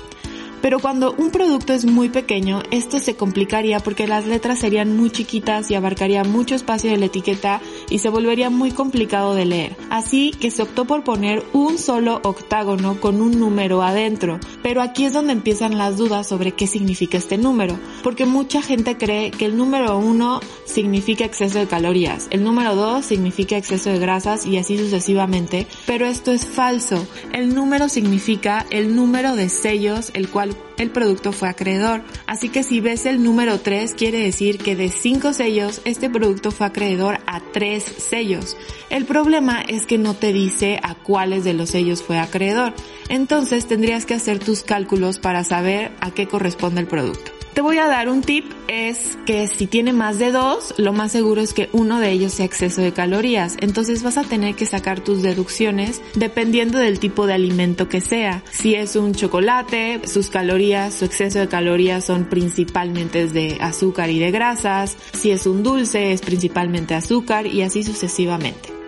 Pero cuando un producto es muy pequeño, esto se complicaría porque las letras serían muy chiquitas y abarcaría mucho espacio de la etiqueta y se volvería muy complicado de leer. Así que se optó por poner un solo octágono con un número adentro. Pero aquí es donde empiezan las dudas sobre qué significa este número. Porque mucha gente cree que el número 1 significa exceso de calorías, el número 2 significa exceso de grasas y así sucesivamente. Pero esto es falso. El número significa el número de sellos el cual el producto fue acreedor. Así que si ves el número 3 quiere decir que de 5 sellos este producto fue acreedor a 3 sellos. El problema es que no te dice a cuáles de los sellos fue acreedor. Entonces tendrías que hacer tus cálculos para saber a qué corresponde el producto. Te voy a dar un tip, es que si tiene más de dos, lo más seguro es que uno de ellos sea exceso de calorías. Entonces vas a tener que sacar tus deducciones dependiendo del tipo de alimento que sea. Si es un chocolate, sus calorías, su exceso de calorías son principalmente de azúcar y de grasas. Si es un dulce, es principalmente azúcar y así sucesivamente.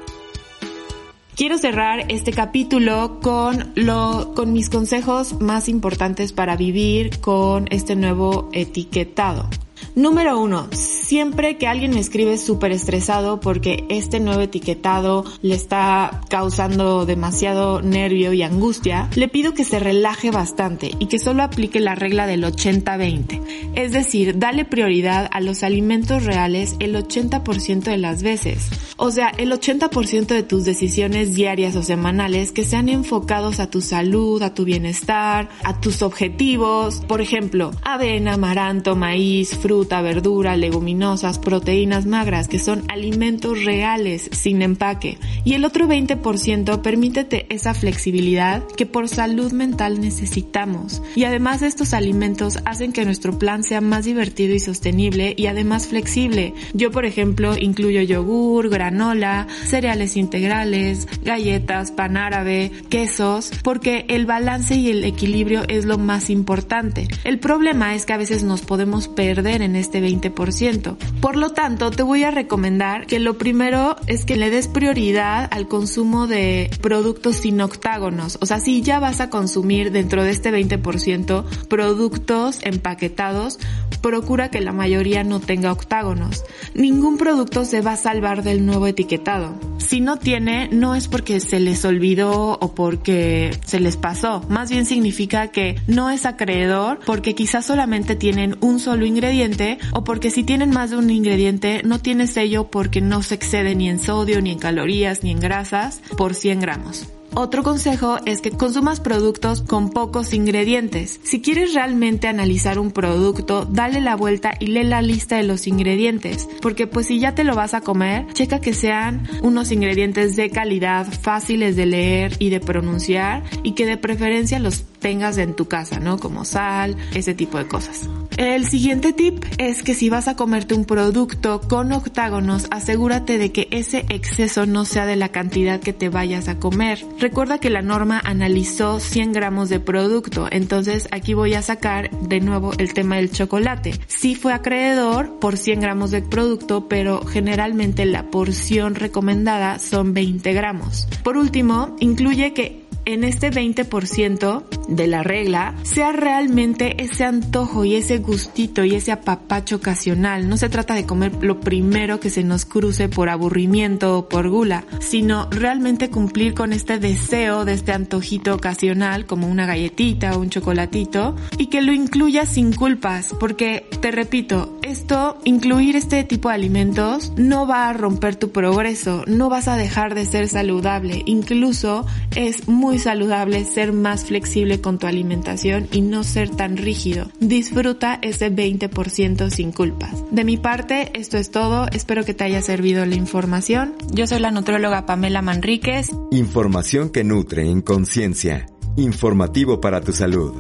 Quiero cerrar este capítulo con lo, con mis consejos más importantes para vivir con este nuevo etiquetado. Número uno, siempre que alguien me escribe súper estresado porque este nuevo etiquetado le está causando demasiado nervio y angustia, le pido que se relaje bastante y que solo aplique la regla del 80-20. Es decir, dale prioridad a los alimentos reales el 80% de las veces. O sea, el 80% de tus decisiones diarias o semanales que sean enfocados a tu salud, a tu bienestar, a tus objetivos. Por ejemplo, avena, amaranto, maíz, fruta, verdura, leguminosas, proteínas magras, que son alimentos reales, sin empaque. Y el otro 20% permítete esa flexibilidad que por salud mental necesitamos. Y además estos alimentos hacen que nuestro plan sea más divertido y sostenible y además flexible. Yo, por ejemplo, incluyo yogur, granola, cereales integrales, galletas, pan árabe, quesos, porque el balance y el equilibrio es lo más importante. El problema es que a veces nos podemos perder en este 20%. Por lo tanto, te voy a recomendar que lo primero es que le des prioridad al consumo de productos sin octágonos. O sea, si ya vas a consumir dentro de este 20% productos empaquetados, procura que la mayoría no tenga octágonos. Ningún producto se va a salvar del nuevo etiquetado. Si no tiene, no es porque se les olvidó o porque se les pasó. Más bien significa que no es acreedor porque quizás solamente tienen un solo ingrediente o porque si tienen más de un ingrediente no tiene sello porque no se excede ni en sodio, ni en calorías, ni en grasas por 100 gramos. Otro consejo es que consumas productos con pocos ingredientes. Si quieres realmente analizar un producto, dale la vuelta y lee la lista de los ingredientes, porque pues si ya te lo vas a comer, checa que sean unos ingredientes de calidad, fáciles de leer y de pronunciar y que de preferencia los tengas en tu casa, ¿no? Como sal, ese tipo de cosas. El siguiente tip es que si vas a comerte un producto con octágonos, asegúrate de que ese exceso no sea de la cantidad que te vayas a comer. Recuerda que la norma analizó 100 gramos de producto, entonces aquí voy a sacar de nuevo el tema del chocolate. Sí fue acreedor por 100 gramos de producto, pero generalmente la porción recomendada son 20 gramos. Por último, incluye que en este 20% de la regla sea realmente ese antojo y ese gustito y ese apapacho ocasional. No se trata de comer lo primero que se nos cruce por aburrimiento o por gula, sino realmente cumplir con este deseo de este antojito ocasional como una galletita o un chocolatito y que lo incluya sin culpas, porque te repito, esto, incluir este tipo de alimentos no va a romper tu progreso, no vas a dejar de ser saludable, incluso es muy saludable ser más flexible con tu alimentación y no ser tan rígido. Disfruta ese 20% sin culpas. De mi parte, esto es todo. Espero que te haya servido la información. Yo soy la nutróloga Pamela Manríquez. Información que nutre en conciencia. Informativo para tu salud.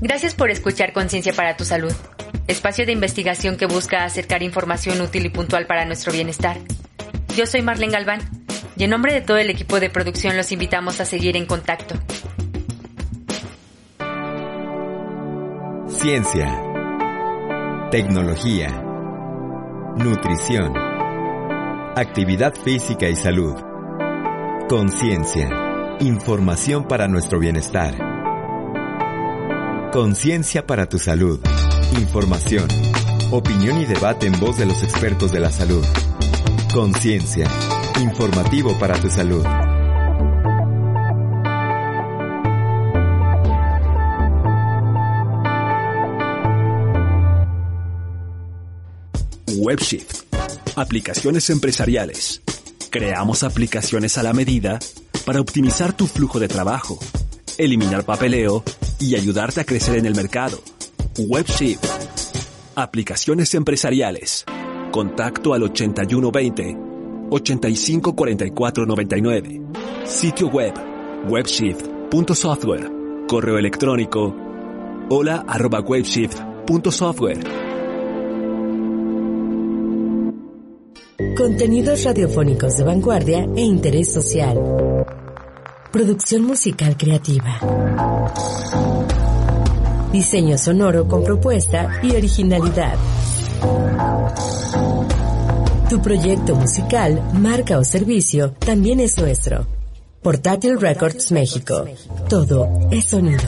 Gracias por escuchar Conciencia para tu Salud, espacio de investigación que busca acercar información útil y puntual para nuestro bienestar. Yo soy Marlene Galván y en nombre de todo el equipo de producción los invitamos a seguir en contacto. Ciencia, tecnología, nutrición, actividad física y salud, conciencia, información para nuestro bienestar. Conciencia para tu salud. Información, opinión y debate en voz de los expertos de la salud. Conciencia, informativo para tu salud. WebShift. Aplicaciones empresariales. Creamos aplicaciones a la medida para optimizar tu flujo de trabajo, eliminar papeleo y ayudarte a crecer en el mercado. WebShift. Aplicaciones empresariales. Contacto al 8120 854499. Sitio web webshift.software. Correo electrónico hola arroba webshift.software. Contenidos radiofónicos de vanguardia e interés social. Producción musical creativa. Diseño sonoro con propuesta y originalidad. Tu proyecto musical, marca o servicio también es nuestro. Portátil Records México. Todo es sonido.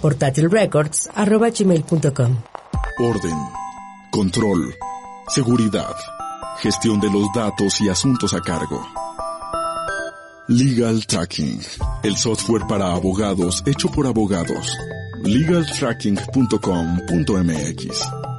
portátilrecords.com Orden, control, seguridad, gestión de los datos y asuntos a cargo. Legal Tracking, el software para abogados hecho por abogados. legaltracking.com.mx